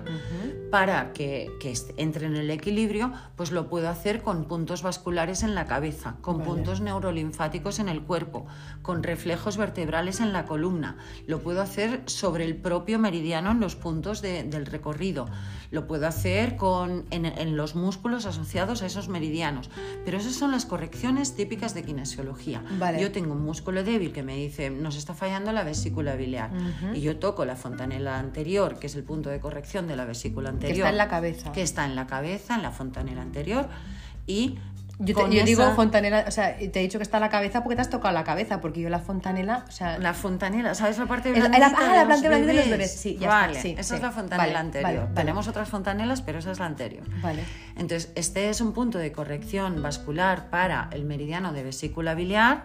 para que, entre en el equilibrio, pues lo puedo hacer con puntos vasculares en la cabeza, con puntos neurolinfáticos en el cuerpo, con reflejos vertebrales en la columna. Lo puedo hacer sobre el propio meridiano en los puntos del recorrido. Lo puedo hacer con, en, los músculos asociados a esos meridianos. Pero esas son las correcciones típicas de kinesiología. Yo tengo un músculo débil que me dice, nos está fallando la vesícula biliar. Y yo toco la fontanela anterior, que es el punto de corrección de la vesícula anterior. Que está en la cabeza. Que está en la cabeza, en la fontanela anterior. Y yo, digo fontanela, o sea, te he dicho que está en la cabeza porque te has tocado la cabeza, porque yo la fontanela, o sea... La fontanela, ¿sabes la parte de la, Ah, la parte de los bebés, sí, ya vale, sí, esa es la fontanela anterior. Tenemos otras fontanelas, pero esa es la anterior. Vale. Entonces, este es un punto de corrección vascular para el meridiano de vesícula biliar,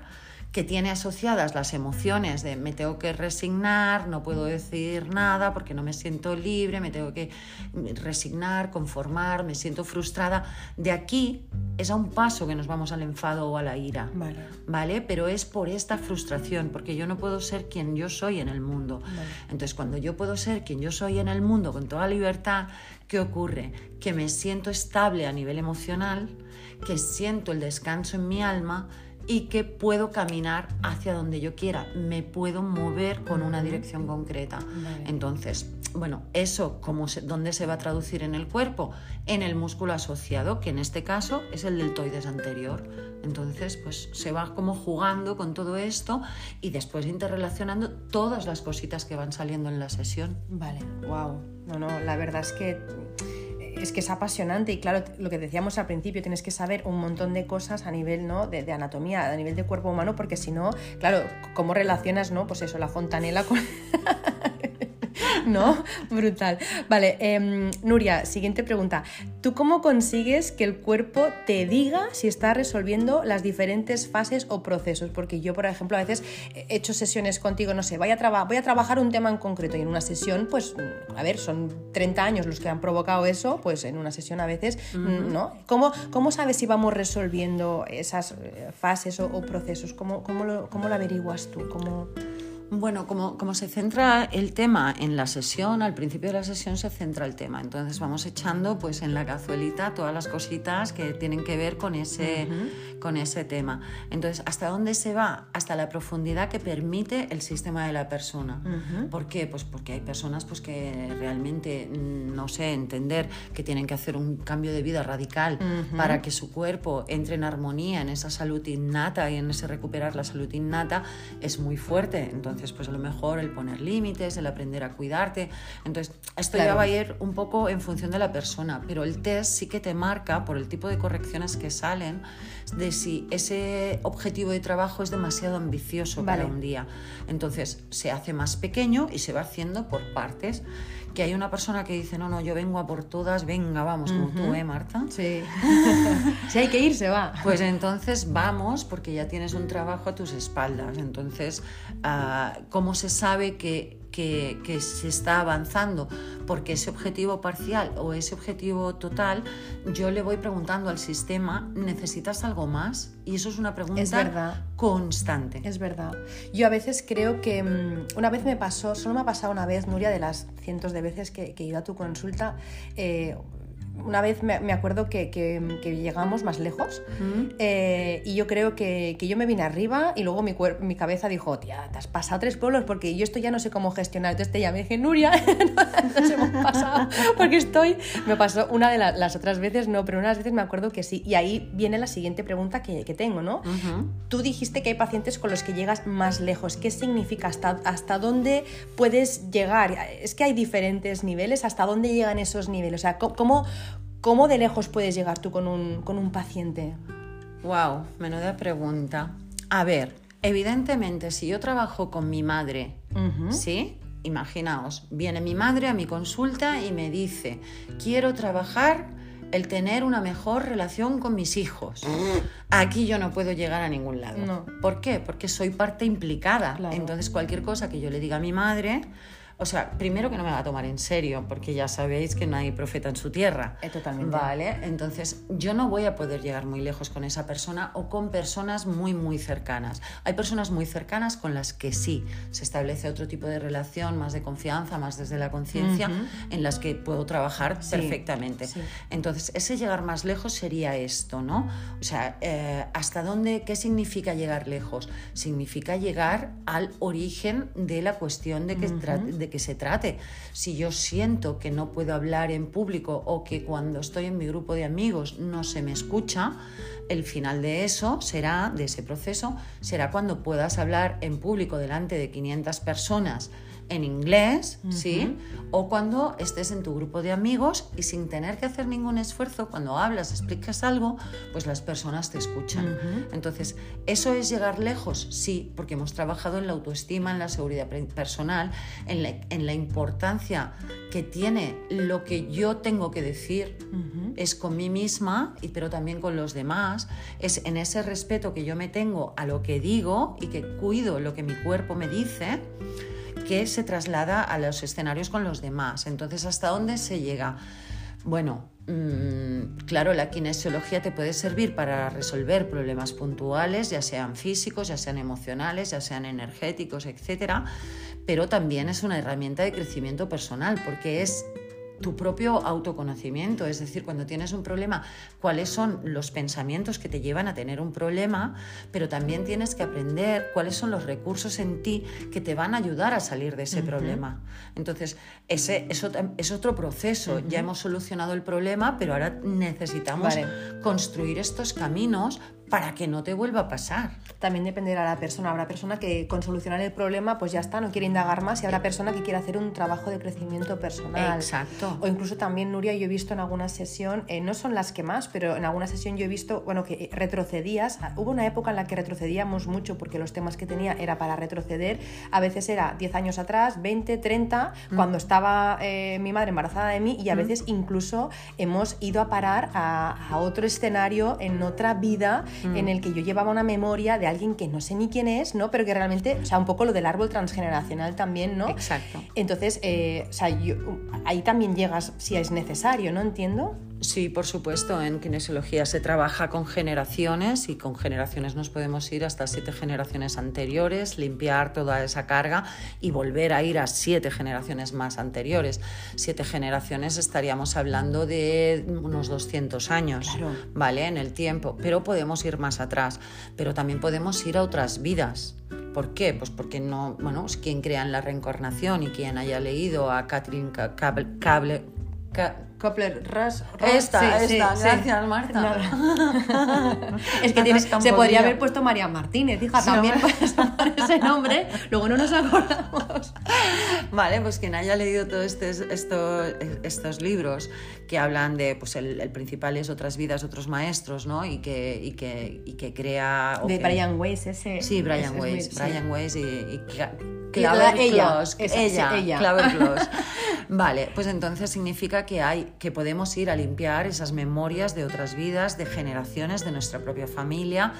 que tiene asociadas las emociones de me tengo que resignar, no puedo decir nada porque no me siento libre, me tengo que resignar, conformar, me siento frustrada. De aquí es a un paso que nos vamos al enfado o a la ira, vale. ¿vale? Pero es por esta frustración, porque yo no puedo ser quien yo soy en el mundo. Entonces, cuando yo puedo ser quien yo soy en el mundo con toda libertad, ¿qué ocurre? Que me siento estable a nivel emocional, que siento el descanso en mi alma, y que puedo caminar hacia donde yo quiera, me puedo mover con una dirección concreta. Entonces, bueno, eso, ¿cómo ¿dónde se va a traducir en el cuerpo? En el músculo asociado, que en este caso es el deltoides anterior. Entonces, pues se va como jugando con todo esto y después interrelacionando todas las cositas que van saliendo en la sesión. Vale, wow. No, no, la verdad es que es que es apasionante y claro, lo que decíamos al principio, tienes que saber un montón de cosas a nivel ¿no? de, anatomía, a nivel de cuerpo humano, porque si no, claro, ¿cómo relacionas, no? Pues eso, la fontanela con... ¿no? Brutal. Vale, em, Nuria, siguiente pregunta. ¿Tú cómo consigues que el cuerpo te diga si está resolviendo las diferentes fases o procesos? Porque yo, por ejemplo, a veces he hecho sesiones contigo, no sé, voy a, voy a trabajar un tema en concreto y en una sesión, pues, a ver, son 30 años los que han provocado eso, pues en una sesión a veces, ¿no? ¿Cómo, ¿Cómo, sabes si vamos resolviendo esas eh, fases o, procesos? ¿Cómo, cómo, lo, ¿Cómo lo averiguas tú? ¿Cómo... Bueno, como, como, se centra el tema en la sesión, al principio de la sesión se centra el tema. Entonces vamos echando pues en la cazuelita todas las cositas que tienen que ver con ese, con ese tema. Entonces, ¿hasta dónde se va? Hasta la profundidad que permite el sistema de la persona. ¿Por qué? Pues porque hay personas pues, que realmente no no sé, entender que tienen que hacer un cambio de vida radical para que su cuerpo entre en armonía, en esa salud innata y en ese recuperar la salud innata, es muy fuerte. Entonces, pues a lo mejor el poner límites, el aprender a cuidarte. Entonces, esto ya va a ir un poco en función de la persona, pero el test sí que te marca por el tipo de correcciones que salen de si ese objetivo de trabajo es demasiado ambicioso para un día. Entonces, se hace más pequeño y se va haciendo por partes que hay una persona que dice, no, no, yo vengo a por todas, venga, vamos, como tú, ¿eh, Marta? Sí. si hay que ir, se va. Pues entonces vamos, porque ya tienes un trabajo a tus espaldas. Entonces, ah, ¿cómo se sabe que que, se está avanzando, porque ese objetivo parcial o ese objetivo total, yo le voy preguntando al sistema, ¿necesitas algo más? Y eso es una pregunta constante. Es verdad. Yo a veces creo que mm, una vez me pasó, solo me ha pasado una vez, Nuria, de las cientos de veces que, he ido a tu consulta, eh, una vez me, acuerdo que, llegamos más lejos eh, y yo creo que, yo me vine arriba y luego mi, mi cabeza dijo, tía, te has pasado tres pueblos porque yo esto ya no sé cómo gestionar. Entonces te llamé y dije, Nuria, nos hemos pasado porque estoy... Me pasó una de las otras veces, no, pero unas veces me acuerdo que sí. Y ahí viene la siguiente pregunta que, tengo, ¿no? Tú dijiste que hay pacientes con los que llegas más lejos. ¿Qué significa? ¿Hasta, ¿Hasta dónde puedes llegar? Es que hay diferentes niveles. ¿Hasta dónde llegan esos niveles? O sea, ¿cómo, ¿Cómo de lejos puedes llegar tú con un, con un paciente? Wow, menuda pregunta. A ver, evidentemente, si yo trabajo con mi madre, ¿sí? Imaginaos, viene mi madre a mi consulta y me dice, quiero trabajar el tener una mejor relación con mis hijos. Aquí yo no puedo llegar a ningún lado. ¿Por qué? Porque soy parte implicada. Entonces cualquier cosa que yo le diga a mi madre, o sea, primero que no me va a tomar en serio, porque ya sabéis que no hay profeta en su tierra. Eh, totalmente. Vale, entonces yo no voy a poder llegar muy lejos con esa persona o con personas muy, muy cercanas. Hay personas muy cercanas con las que sí se establece otro tipo de relación, más de confianza, más desde la conciencia, en las que puedo trabajar perfectamente. Entonces, ese llegar más lejos sería esto, ¿no? O sea, eh, ¿hasta dónde, qué significa llegar lejos? Significa llegar al origen de la cuestión de que, de que se trate. Si yo siento que no puedo hablar en público o que cuando estoy en mi grupo de amigos no se me escucha, el final de eso será, de ese proceso, será cuando puedas hablar en público delante de 500 personas en inglés, ¿sí? O cuando estés en tu grupo de amigos y sin tener que hacer ningún esfuerzo, cuando hablas, explicas algo, pues las personas te escuchan. Entonces, ¿eso es llegar lejos? Sí, porque hemos trabajado en la autoestima, en la seguridad personal, en la, en la importancia que tiene lo que yo tengo que decir, es con mí misma, y, pero también con los demás, es en ese respeto que yo me tengo a lo que digo y que cuido lo que mi cuerpo me dice que se traslada a los escenarios con los demás. Entonces, ¿hasta dónde se llega? Bueno, mm, claro, la kinesiología te puede servir para resolver problemas puntuales, ya sean físicos, ya sean emocionales, ya sean energéticos, etc. Pero también es una herramienta de crecimiento personal porque es tu propio autoconocimiento, es decir, cuando tienes un problema, cuáles son los pensamientos que te llevan a tener un problema, pero también tienes que aprender cuáles son los recursos en ti que te van a ayudar a salir de ese problema. Entonces, ese es otro proceso. Ya hemos solucionado el problema, pero ahora necesitamos construir estos caminos para que no te vuelva a pasar. También dependerá de la persona. Habrá persona que con solucionar el problema pues ya está, no quiere indagar más y habrá persona que quiere hacer un trabajo de crecimiento personal. Exacto. O incluso también, Nuria, yo he visto en alguna sesión, eh, no son las que más, pero en alguna sesión yo he visto, bueno, que retrocedías. Hubo una época en la que retrocedíamos mucho porque los temas que tenía era para retroceder. A veces era 10 años atrás, 20, 30, mm. cuando estaba eh, mi madre embarazada de mí y a mm. veces incluso hemos ido a parar a, a otro escenario en otra vida en mm. el que yo llevaba una memoria de alguien que no sé ni quién es, ¿no? Pero que realmente, o sea, un poco lo del árbol transgeneracional también, ¿no? Exacto. Entonces, eh, o sea, ahí también llegas si es necesario, ¿no? Entiendo. Sí, por supuesto, en kinesiología se trabaja con generaciones y con generaciones nos podemos ir hasta siete generaciones anteriores, limpiar toda esa carga y volver a ir a siete generaciones más anteriores. Siete generaciones estaríamos hablando de unos 200 años, ¿vale? En el tiempo, pero podemos ir más atrás, pero también podemos ir a otras vidas. ¿Por qué? Pues porque no, bueno, quien crea en la reencarnación y quien haya leído a Catherine Cable, Coupler Rush. Esta, esta, gracias Marta. es que se podría haber puesto María Martínez, hija, también por ese nombre, luego no nos acordamos. Vale, pues quien haya leído todos este, estos, estos libros que hablan de, pues el, principal es otras vidas, otros maestros, ¿no? Y que, y que, y que crea... De Brian Weiss, ese. Sí, Brian Weiss, Brian Weiss y, y Claver ella, ella, ella. Vale, pues entonces significa que hay, que podemos ir a limpiar esas memorias de otras vidas, de generaciones, de nuestra propia familia,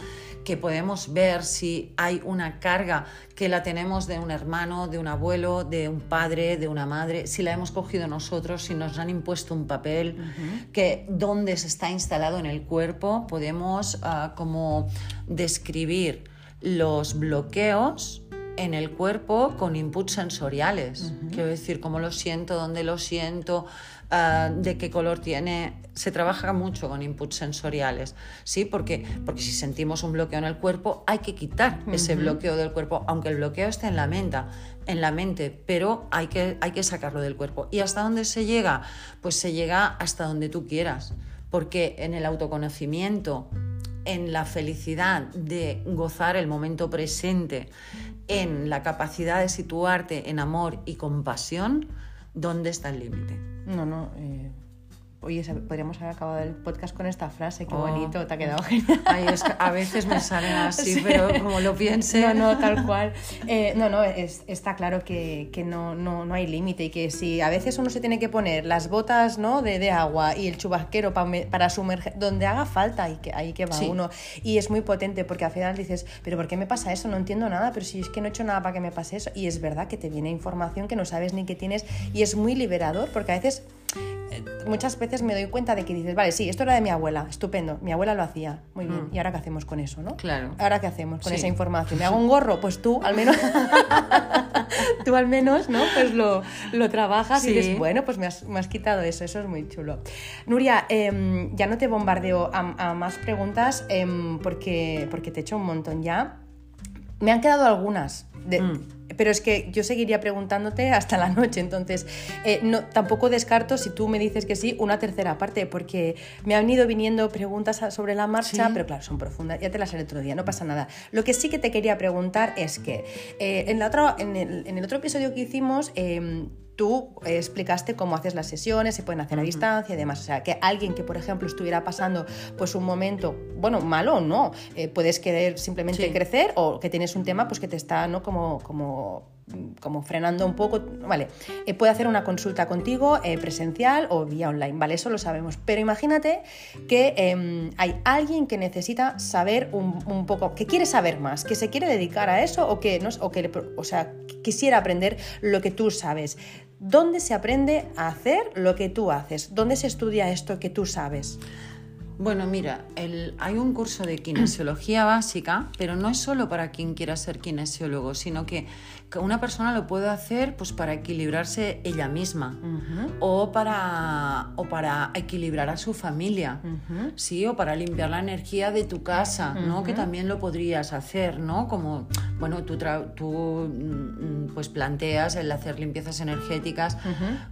que podemos ver si hay una carga que la tenemos de un hermano, de un abuelo, de un padre, de una madre, si la hemos cogido nosotros, si nos han impuesto un papel, que donde se está instalado en el cuerpo, podemos ah, como describir los bloqueos en el cuerpo con inputs sensoriales. Quiero decir, cómo lo siento, dónde lo siento, ah, de qué color tiene. Se trabaja mucho con inputs sensoriales, ¿sí? Porque, porque si sentimos un bloqueo en el cuerpo, hay que quitar ese bloqueo del cuerpo, aunque el bloqueo esté en la mente, en la mente pero hay que, hay que sacarlo del cuerpo. ¿Y hasta dónde se llega? Pues se llega hasta donde tú quieras, porque en el autoconocimiento en la felicidad de gozar el momento presente, en la capacidad de situarte en amor y compasión, ¿dónde está el límite? No, no. Eh, Oye, podríamos haber acabado el podcast con esta frase, qué oh. bonito, te ha quedado genial. a veces me salen así, pero como lo piense. No, no, tal cual. Eh, no, no, está claro que, no, no, hay límite y que si a veces uno se tiene que poner las botas ¿no? de, agua y el chubasquero para sumerger, donde haga falta, ahí que, ahí que va uno. Y es muy potente porque al final dices, pero ¿por qué me pasa eso? No entiendo nada, pero si es que no he hecho nada para que me pase eso. Y es verdad que te viene información que no sabes ni qué tienes y es muy liberador porque a veces muchas veces me doy cuenta de que dices, vale, sí, esto era de mi abuela, estupendo, mi abuela lo hacía, muy bien, mm. ¿y ahora qué hacemos con eso, no? Claro. ¿Ahora qué hacemos con esa información? ¿Me hago un gorro? Pues tú, al menos, tú al menos, ¿no? Pues lo, trabajas y dices, bueno, pues me has, quitado eso, eso es muy chulo. Nuria, em, ya no te bombardeo a, más preguntas em, porque, porque te he hecho un montón ya. Me han quedado algunas. De, mm pero es que yo seguiría preguntándote hasta la noche, entonces eh, no, tampoco descarto, si tú me dices que sí, una tercera parte, porque me han ido viniendo preguntas sobre la marcha, pero claro, son profundas, ya te las haré otro día, no pasa nada. Lo que sí que te quería preguntar es que eh, en, la otra, en, el, otro episodio que hicimos, em, tú explicaste cómo haces las sesiones, se pueden hacer a distancia y demás. O sea, que alguien que, por ejemplo, estuviera pasando pues un momento, bueno, malo o no, eh, puedes querer simplemente crecer o que tienes un tema pues que te está, ¿no? Como, como como frenando un poco, vale, eh, puede hacer una consulta contigo eh, presencial o vía online, vale, eso lo sabemos, pero imagínate que em, hay alguien que necesita saber un, poco, que quiere saber más, que se quiere dedicar a eso o que, no, o que o sea, quisiera aprender lo que tú sabes. ¿Dónde se aprende a hacer lo que tú haces? ¿Dónde se estudia esto que tú sabes? Bueno, mira, hay un curso de kinesiología básica, pero no es solo para quien quiera ser kinesiólogo, sino que que una persona lo puede hacer pues para equilibrarse ella misma o, para, o para equilibrar a su familia, ¿sí? O para limpiar la energía de tu casa, ¿no? Que también lo podrías hacer, ¿no? Como, bueno, tú, tú mm, pues planteas el hacer limpiezas energéticas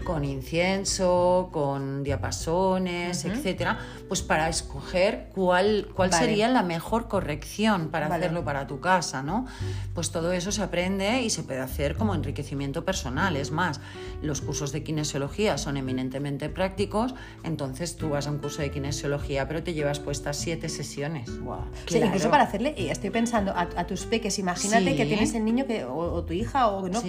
con incienso, con diapasones, etcétera, pues para escoger cuál, cuál sería la mejor corrección para hacerlo para tu casa, ¿no? Pues todo eso se aprende y se puede hacer como enriquecimiento personal. Es más, los cursos de kinesiología son eminentemente prácticos, entonces tú vas a un curso de kinesiología, pero te llevas puestas siete sesiones. Wow. incluso para hacerle, y estoy pensando a, tus peques, imagínate que tienes el niño que, o, tu hija, o no,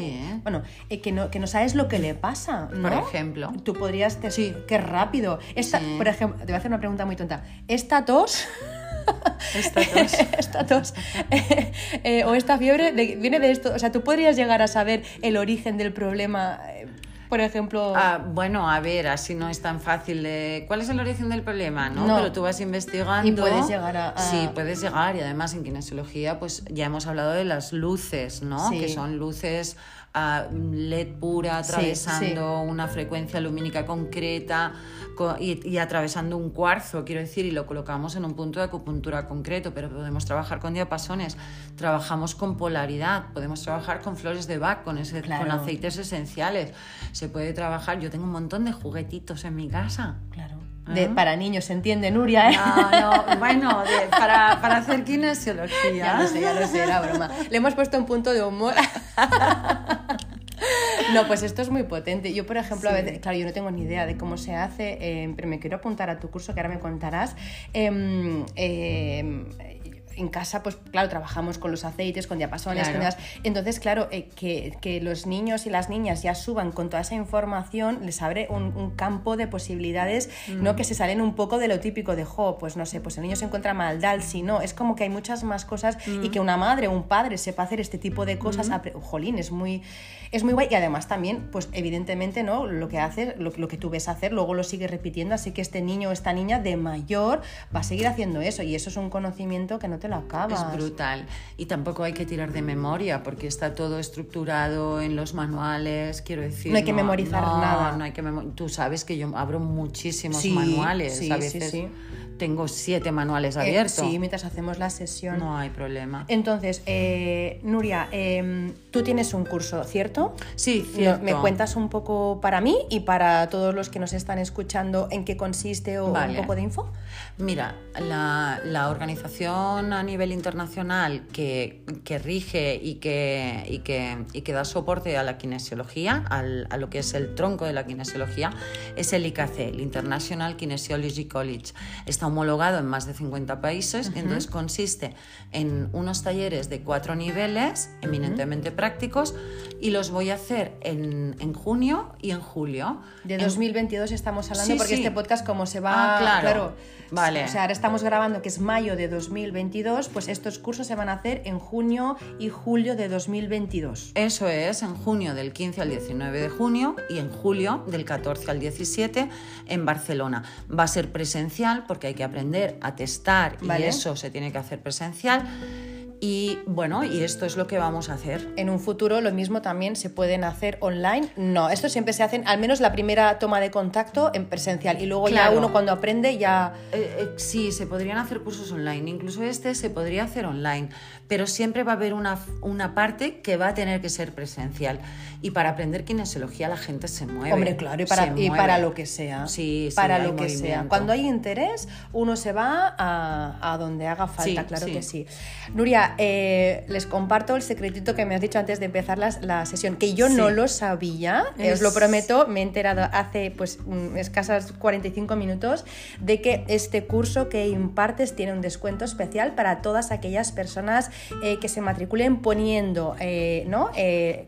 bueno, eh, que, no, que no sabes lo que le pasa. Por ejemplo. Tú podrías decir, qué rápido. Esta, Por ejemplo, te voy a hacer una pregunta muy tonta. ¿Esta tos? esta tos. Eh, o esta fiebre viene de esto. O sea, tú podrías llegar a saber el origen del problema. Eh, por ejemplo. Ah, bueno, a ver, así no es tan fácil de. ¿Cuál es el origen del problema? ¿no? Pero tú vas investigando. Y puedes llegar a, Sí, puedes llegar. Y además en kinesiología, pues ya hemos hablado de las luces, ¿no? Que son luces a LED pura atravesando una frecuencia lumínica concreta y, atravesando un cuarzo, quiero decir, y lo colocamos en un punto de acupuntura concreto, pero podemos trabajar con diapasones, trabajamos con polaridad, podemos trabajar con flores de Bach, con, ese, con aceites esenciales, se puede trabajar, yo tengo un montón de juguetitos en mi casa. Claro. De, para niños, ¿se entiende, Nuria? ¿eh? No, no, bueno, para, para, hacer kinesiología. Ya lo sé, ya lo sé, era broma. Le hemos puesto un punto de humor. No, pues esto es muy potente. Yo, por ejemplo, a veces, claro, yo no tengo ni idea de cómo se hace, eh, pero me quiero apuntar a tu curso que ahora me contarás. Eh, en casa, pues claro, trabajamos con los aceites, con diapasones, entonces, claro, eh, que, los niños y las niñas ya suban con toda esa información les abre un, campo de posibilidades, ¿no? Que se salen un poco de lo típico de, jo, pues no sé, pues el niño se encuentra mal, si no, es como que hay muchas más cosas y que una madre o un padre sepa hacer este tipo de cosas, jolín, es muy, es muy guay. Y además también, pues evidentemente, ¿no? Lo que haces, lo, lo que tú ves hacer, luego lo sigues repitiendo, así que este niño o esta niña de mayor va a seguir haciendo eso y eso es un conocimiento que no te es brutal. Y tampoco hay que tirar de memoria porque está todo estructurado en los manuales, quiero decir. No hay que memorizar nada. No hay que Tú sabes que yo abro muchísimos manuales. Sí, a veces sí, tengo siete manuales eh, abiertos. sí, mientras hacemos la sesión. No hay problema. Entonces, eh, Nuria, em, tú tienes un curso, ¿cierto? Sí, cierto. ¿Me cuentas un poco para mí y para todos los que nos están escuchando en qué consiste o un poco de info? Mira, la, organización a nivel internacional que, rige y que, y, que, da soporte a la kinesiología, a lo que es el tronco de la kinesiología, es el IKC, el International Kinesiology College. Está homologado en más de 50 países, entonces consiste en unos talleres de cuatro niveles, eminentemente prácticos, y los voy a hacer en, junio y en julio. De 2022 estamos hablando, porque este podcast como se va... Ah, claro. Vale. O sea, ahora estamos grabando que es mayo de 2022, pues estos cursos se van a hacer en junio y julio de 2022. Eso es, en junio del 15 al 19 de junio y en julio del 14 al 17 en Barcelona. Va a ser presencial porque hay que aprender a testar y eso se tiene que hacer presencial. Y bueno, y esto es lo que vamos a hacer. En un futuro lo mismo también se pueden hacer online. No, esto siempre se hacen, al menos la primera toma de contacto en presencial y luego ya uno cuando aprende ya... Eh, eh, sí, se podrían hacer cursos online, incluso este se podría hacer online, pero siempre va a haber una, una parte que va a tener que ser presencial. Y para aprender kinesiología la gente se mueve. Hombre, claro, y para, y para lo que sea. Sí, sí Para lo que sea. Cuando hay interés, uno se va a, a donde haga falta, claro que sí. Nuria, eh, les comparto el secretito que me has dicho antes de empezar la, sesión, que yo no lo sabía, eh, os lo prometo, me he enterado hace pues mm, escasas 45 minutos de que este curso que impartes tiene un descuento especial para todas aquellas personas eh, que se matriculen poniendo ¿no?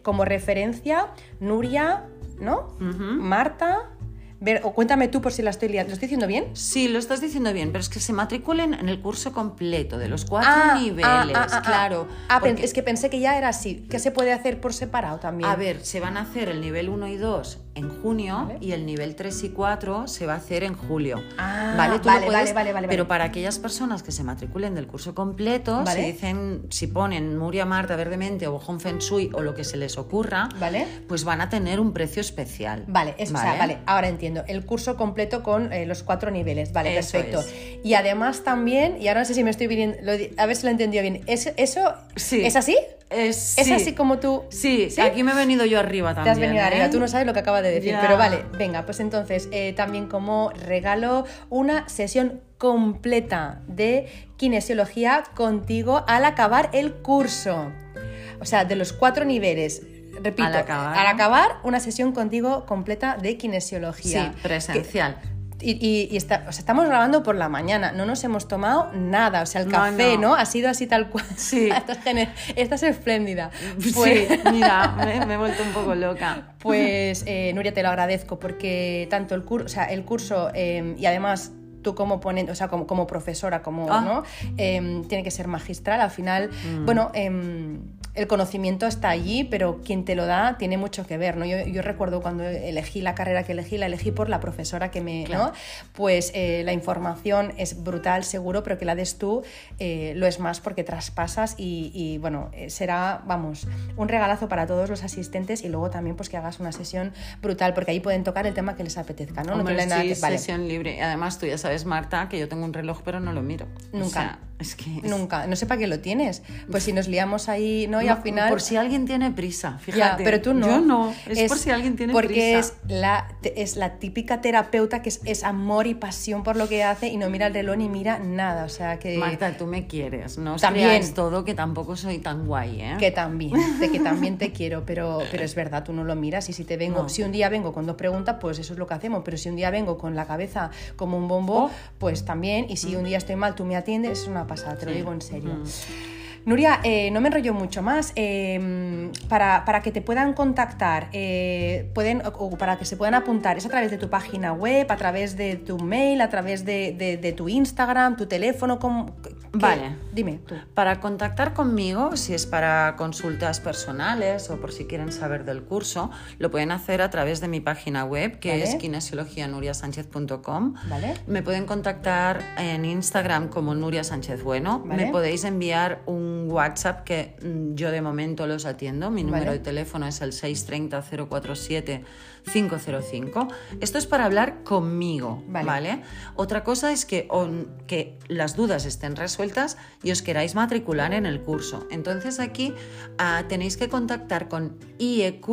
como referencia Nuria, ¿no? Marta, Ver, o cuéntame tú por si la estoy liando. ¿Lo estoy diciendo bien? Sí, lo estás diciendo bien, pero es que se matriculen en el curso completo de los cuatro ah, ah, niveles, ah, claro. es que pensé que ya era así. ¿Qué se puede hacer por separado también? A ver, se van a hacer el nivel 1 y 2 en junio y el nivel 3 y 4 se va a hacer en julio. ¿Vale? Tú vale, puedes, vale, vale, Pero para aquellas personas que se matriculen del curso completo, si dicen, si ponen Muria Marta Verdemente o Hong Feng Shui o lo que se les ocurra, ¿Vale? pues van a tener un precio especial. Vale, es, vale, ahora entiendo el curso completo con eh, los cuatro niveles. Vale, perfecto. Y además también, y ahora no sé si me estoy viendo, a ver si lo he entendido bien, ¿es, ¿eso sí. es así? Es, así como tú. Sí, aquí me he venido yo arriba también. Te has venido arriba, ¿eh? tú no sabes lo que acaba de decir, pero vale, venga, pues entonces eh, también como regalo una sesión completa de kinesiología contigo al acabar el curso. O sea, de los cuatro niveles, repito, al acabar, una sesión contigo completa de kinesiología. Sí, presencial. Y, estamos grabando por la mañana, no nos hemos tomado nada, o sea, el café, no, Ha sido así tal cual. Sí. estás, espléndida. Pues, sí, mira, me, he vuelto un poco loca. Pues, eh, Nuria, te lo agradezco porque tanto el, curso, o sea, el curso em, y además tú como ponente, o sea, como, profesora, como, ah. ¿no? Em, tiene que ser magistral. Al final, mm. bueno, em, el conocimiento está allí, pero quien te lo da tiene mucho que ver, ¿no? Yo, recuerdo cuando elegí la carrera que elegí, la elegí por la profesora que me, ¿no? Pues eh, la información es brutal, seguro, pero que la des tú eh, lo es más porque traspasas y, bueno, eh, será, vamos, un regalazo para todos los asistentes y luego también pues que hagas una sesión brutal, porque ahí pueden tocar el tema que les apetezca, ¿no? no tiene nada que... sesión libre. Además, tú ya sabes, Marta, que yo tengo un reloj, pero no lo miro. Nunca. Es que Nunca, no sé para qué lo tienes. Pues si nos liamos ahí, ¿no? Y al final... Por si alguien tiene prisa, fíjate. pero tú no. Yo no, es, por si alguien tiene porque prisa. Porque es la, es la típica terapeuta que es, amor y pasión por lo que hace y no mira el reloj ni mira nada, o sea que... Marta, tú me quieres, ¿no? También. todo que tampoco soy tan guay, ¿eh? Que también, de que también te quiero, pero, pero es verdad, tú no lo miras y si te vengo... Si un día vengo con dos preguntas, pues eso es lo que hacemos, pero si un día vengo con la cabeza como un bombo, oh. pues también, y si un día estoy mal, tú me atiendes, es una pasada, te lo digo en serio. Mm. Nuria, eh, no me enrollo mucho más. Em, para, que te puedan contactar, eh, pueden, o para que se puedan apuntar, ¿es a través de tu página web, a través de tu mail, a través de, tu Instagram, tu teléfono? Vale. Dime tú. Para contactar conmigo, si es para consultas personales o por si quieren saber del curso, lo pueden hacer a través de mi página web, que es kinesiologianuriasánchez.com. Vale. Me pueden contactar en Instagram como Nuria Sánchez Bueno. Me podéis enviar un WhatsApp que mm, yo de momento los atiendo. Mi número de teléfono es el 630 047 505. Esto es para hablar conmigo, ¿vale? Otra cosa es que, que las dudas estén resueltas y os queráis matricular en el curso. Entonces aquí ah, tenéis que contactar con IEQ,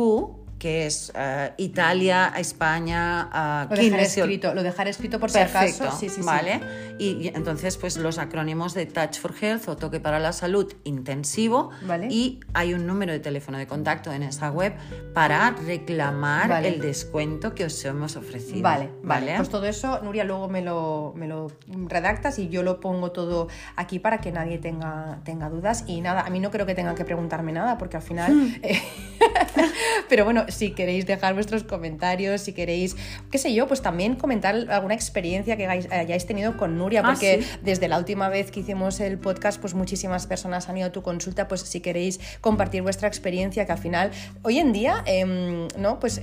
que es uh, Italia, España, uh, lo, dejaré escrito, lo dejaré escrito por si acaso. Sí, sí, ¿vale? Y, entonces, pues los acrónimos de Touch for Health o Toque para la Salud intensivo. ¿Vale? Y hay un número de teléfono de contacto en esa web para reclamar el descuento que os hemos ofrecido. Vale, vale, Pues todo eso, Nuria, luego me lo, me lo redactas y yo lo pongo todo aquí para que nadie tenga, tenga dudas. Y nada, a mí no creo que tengan que preguntarme nada porque al final... Hmm. Eh, pero bueno, si queréis dejar vuestros comentarios, si queréis, qué sé yo, pues también comentar alguna experiencia que hayáis tenido con Nuria, ah, porque desde la última vez que hicimos el podcast, pues muchísimas personas han ido a tu consulta, pues si queréis compartir vuestra experiencia, que al final, hoy en día, em, ¿no? Pues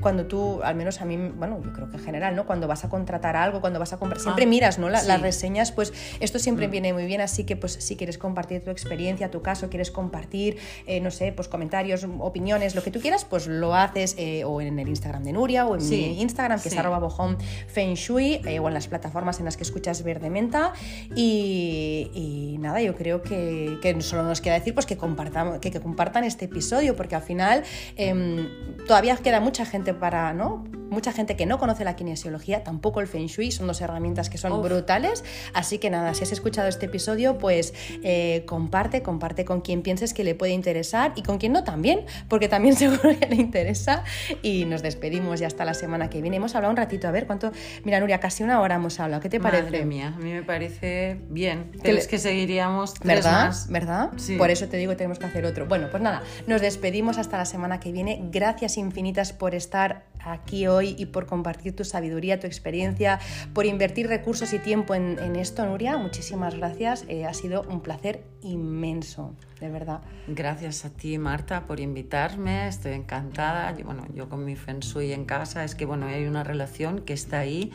cuando tú, al menos a mí, bueno, yo creo que en general, ¿no? Cuando vas a contratar algo, cuando vas a comprar, ah, siempre miras, ¿no? las reseñas, pues esto siempre mm. viene muy bien, así que pues si quieres compartir tu experiencia, tu caso, quieres compartir, eh, no sé, pues comentarios, opiniones, lo que tú quieras, pues lo haces eh, o en el Instagram de Nuria o en mi Instagram, que es arroba bojón feng shui, eh, o en las plataformas en las que escuchas Verde Menta. Y, nada, yo creo que, solo nos queda decir pues que, compartamos, que, compartan este episodio, porque al final em, todavía queda mucha gente para, ¿no? Mucha gente que no conoce la kinesiología, tampoco el feng shui, son dos herramientas que son brutales. Así que nada, si has escuchado este episodio, pues eh, comparte, comparte con quien pienses que le puede interesar y con quien no también, porque también seguro que le interesa. Y nos despedimos ya hasta la semana que viene. Hemos hablado un ratito, a ver cuánto. Mira, Nuria, casi una hora hemos hablado. ¿Qué te parece? Madre mía, a mí me parece bien. Pero es que seguiríamos ¿Verdad? ¿Verdad? Por eso te digo, tenemos que hacer otro. Bueno, pues nada, nos despedimos hasta la semana que viene. Gracias infinitas por estar aquí hoy y por compartir tu sabiduría, tu experiencia, por invertir recursos y tiempo en, esto, Nuria. Muchísimas gracias. Eh, ha sido un placer inmenso, de verdad. Gracias a ti, Marta, por invitarme. Estoy encantada. Yo, bueno, yo con mi Feng Shui en casa, es que bueno, hay una relación que está ahí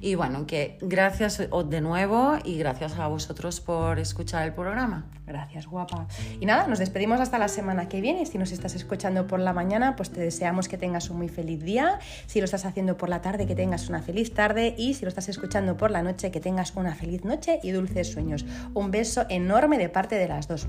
y bueno, que gracias de nuevo y gracias a vosotros por escuchar el programa. Gracias, guapa. Y nada, nos despedimos hasta la semana que viene. Si nos estás escuchando por la mañana, pues te deseamos que tengas un muy feliz día. Si lo estás haciendo por la tarde, que tengas una feliz tarde. Y si lo estás escuchando por la noche, que tengas una feliz noche y dulces sueños. Un beso enorme de parte de las dos.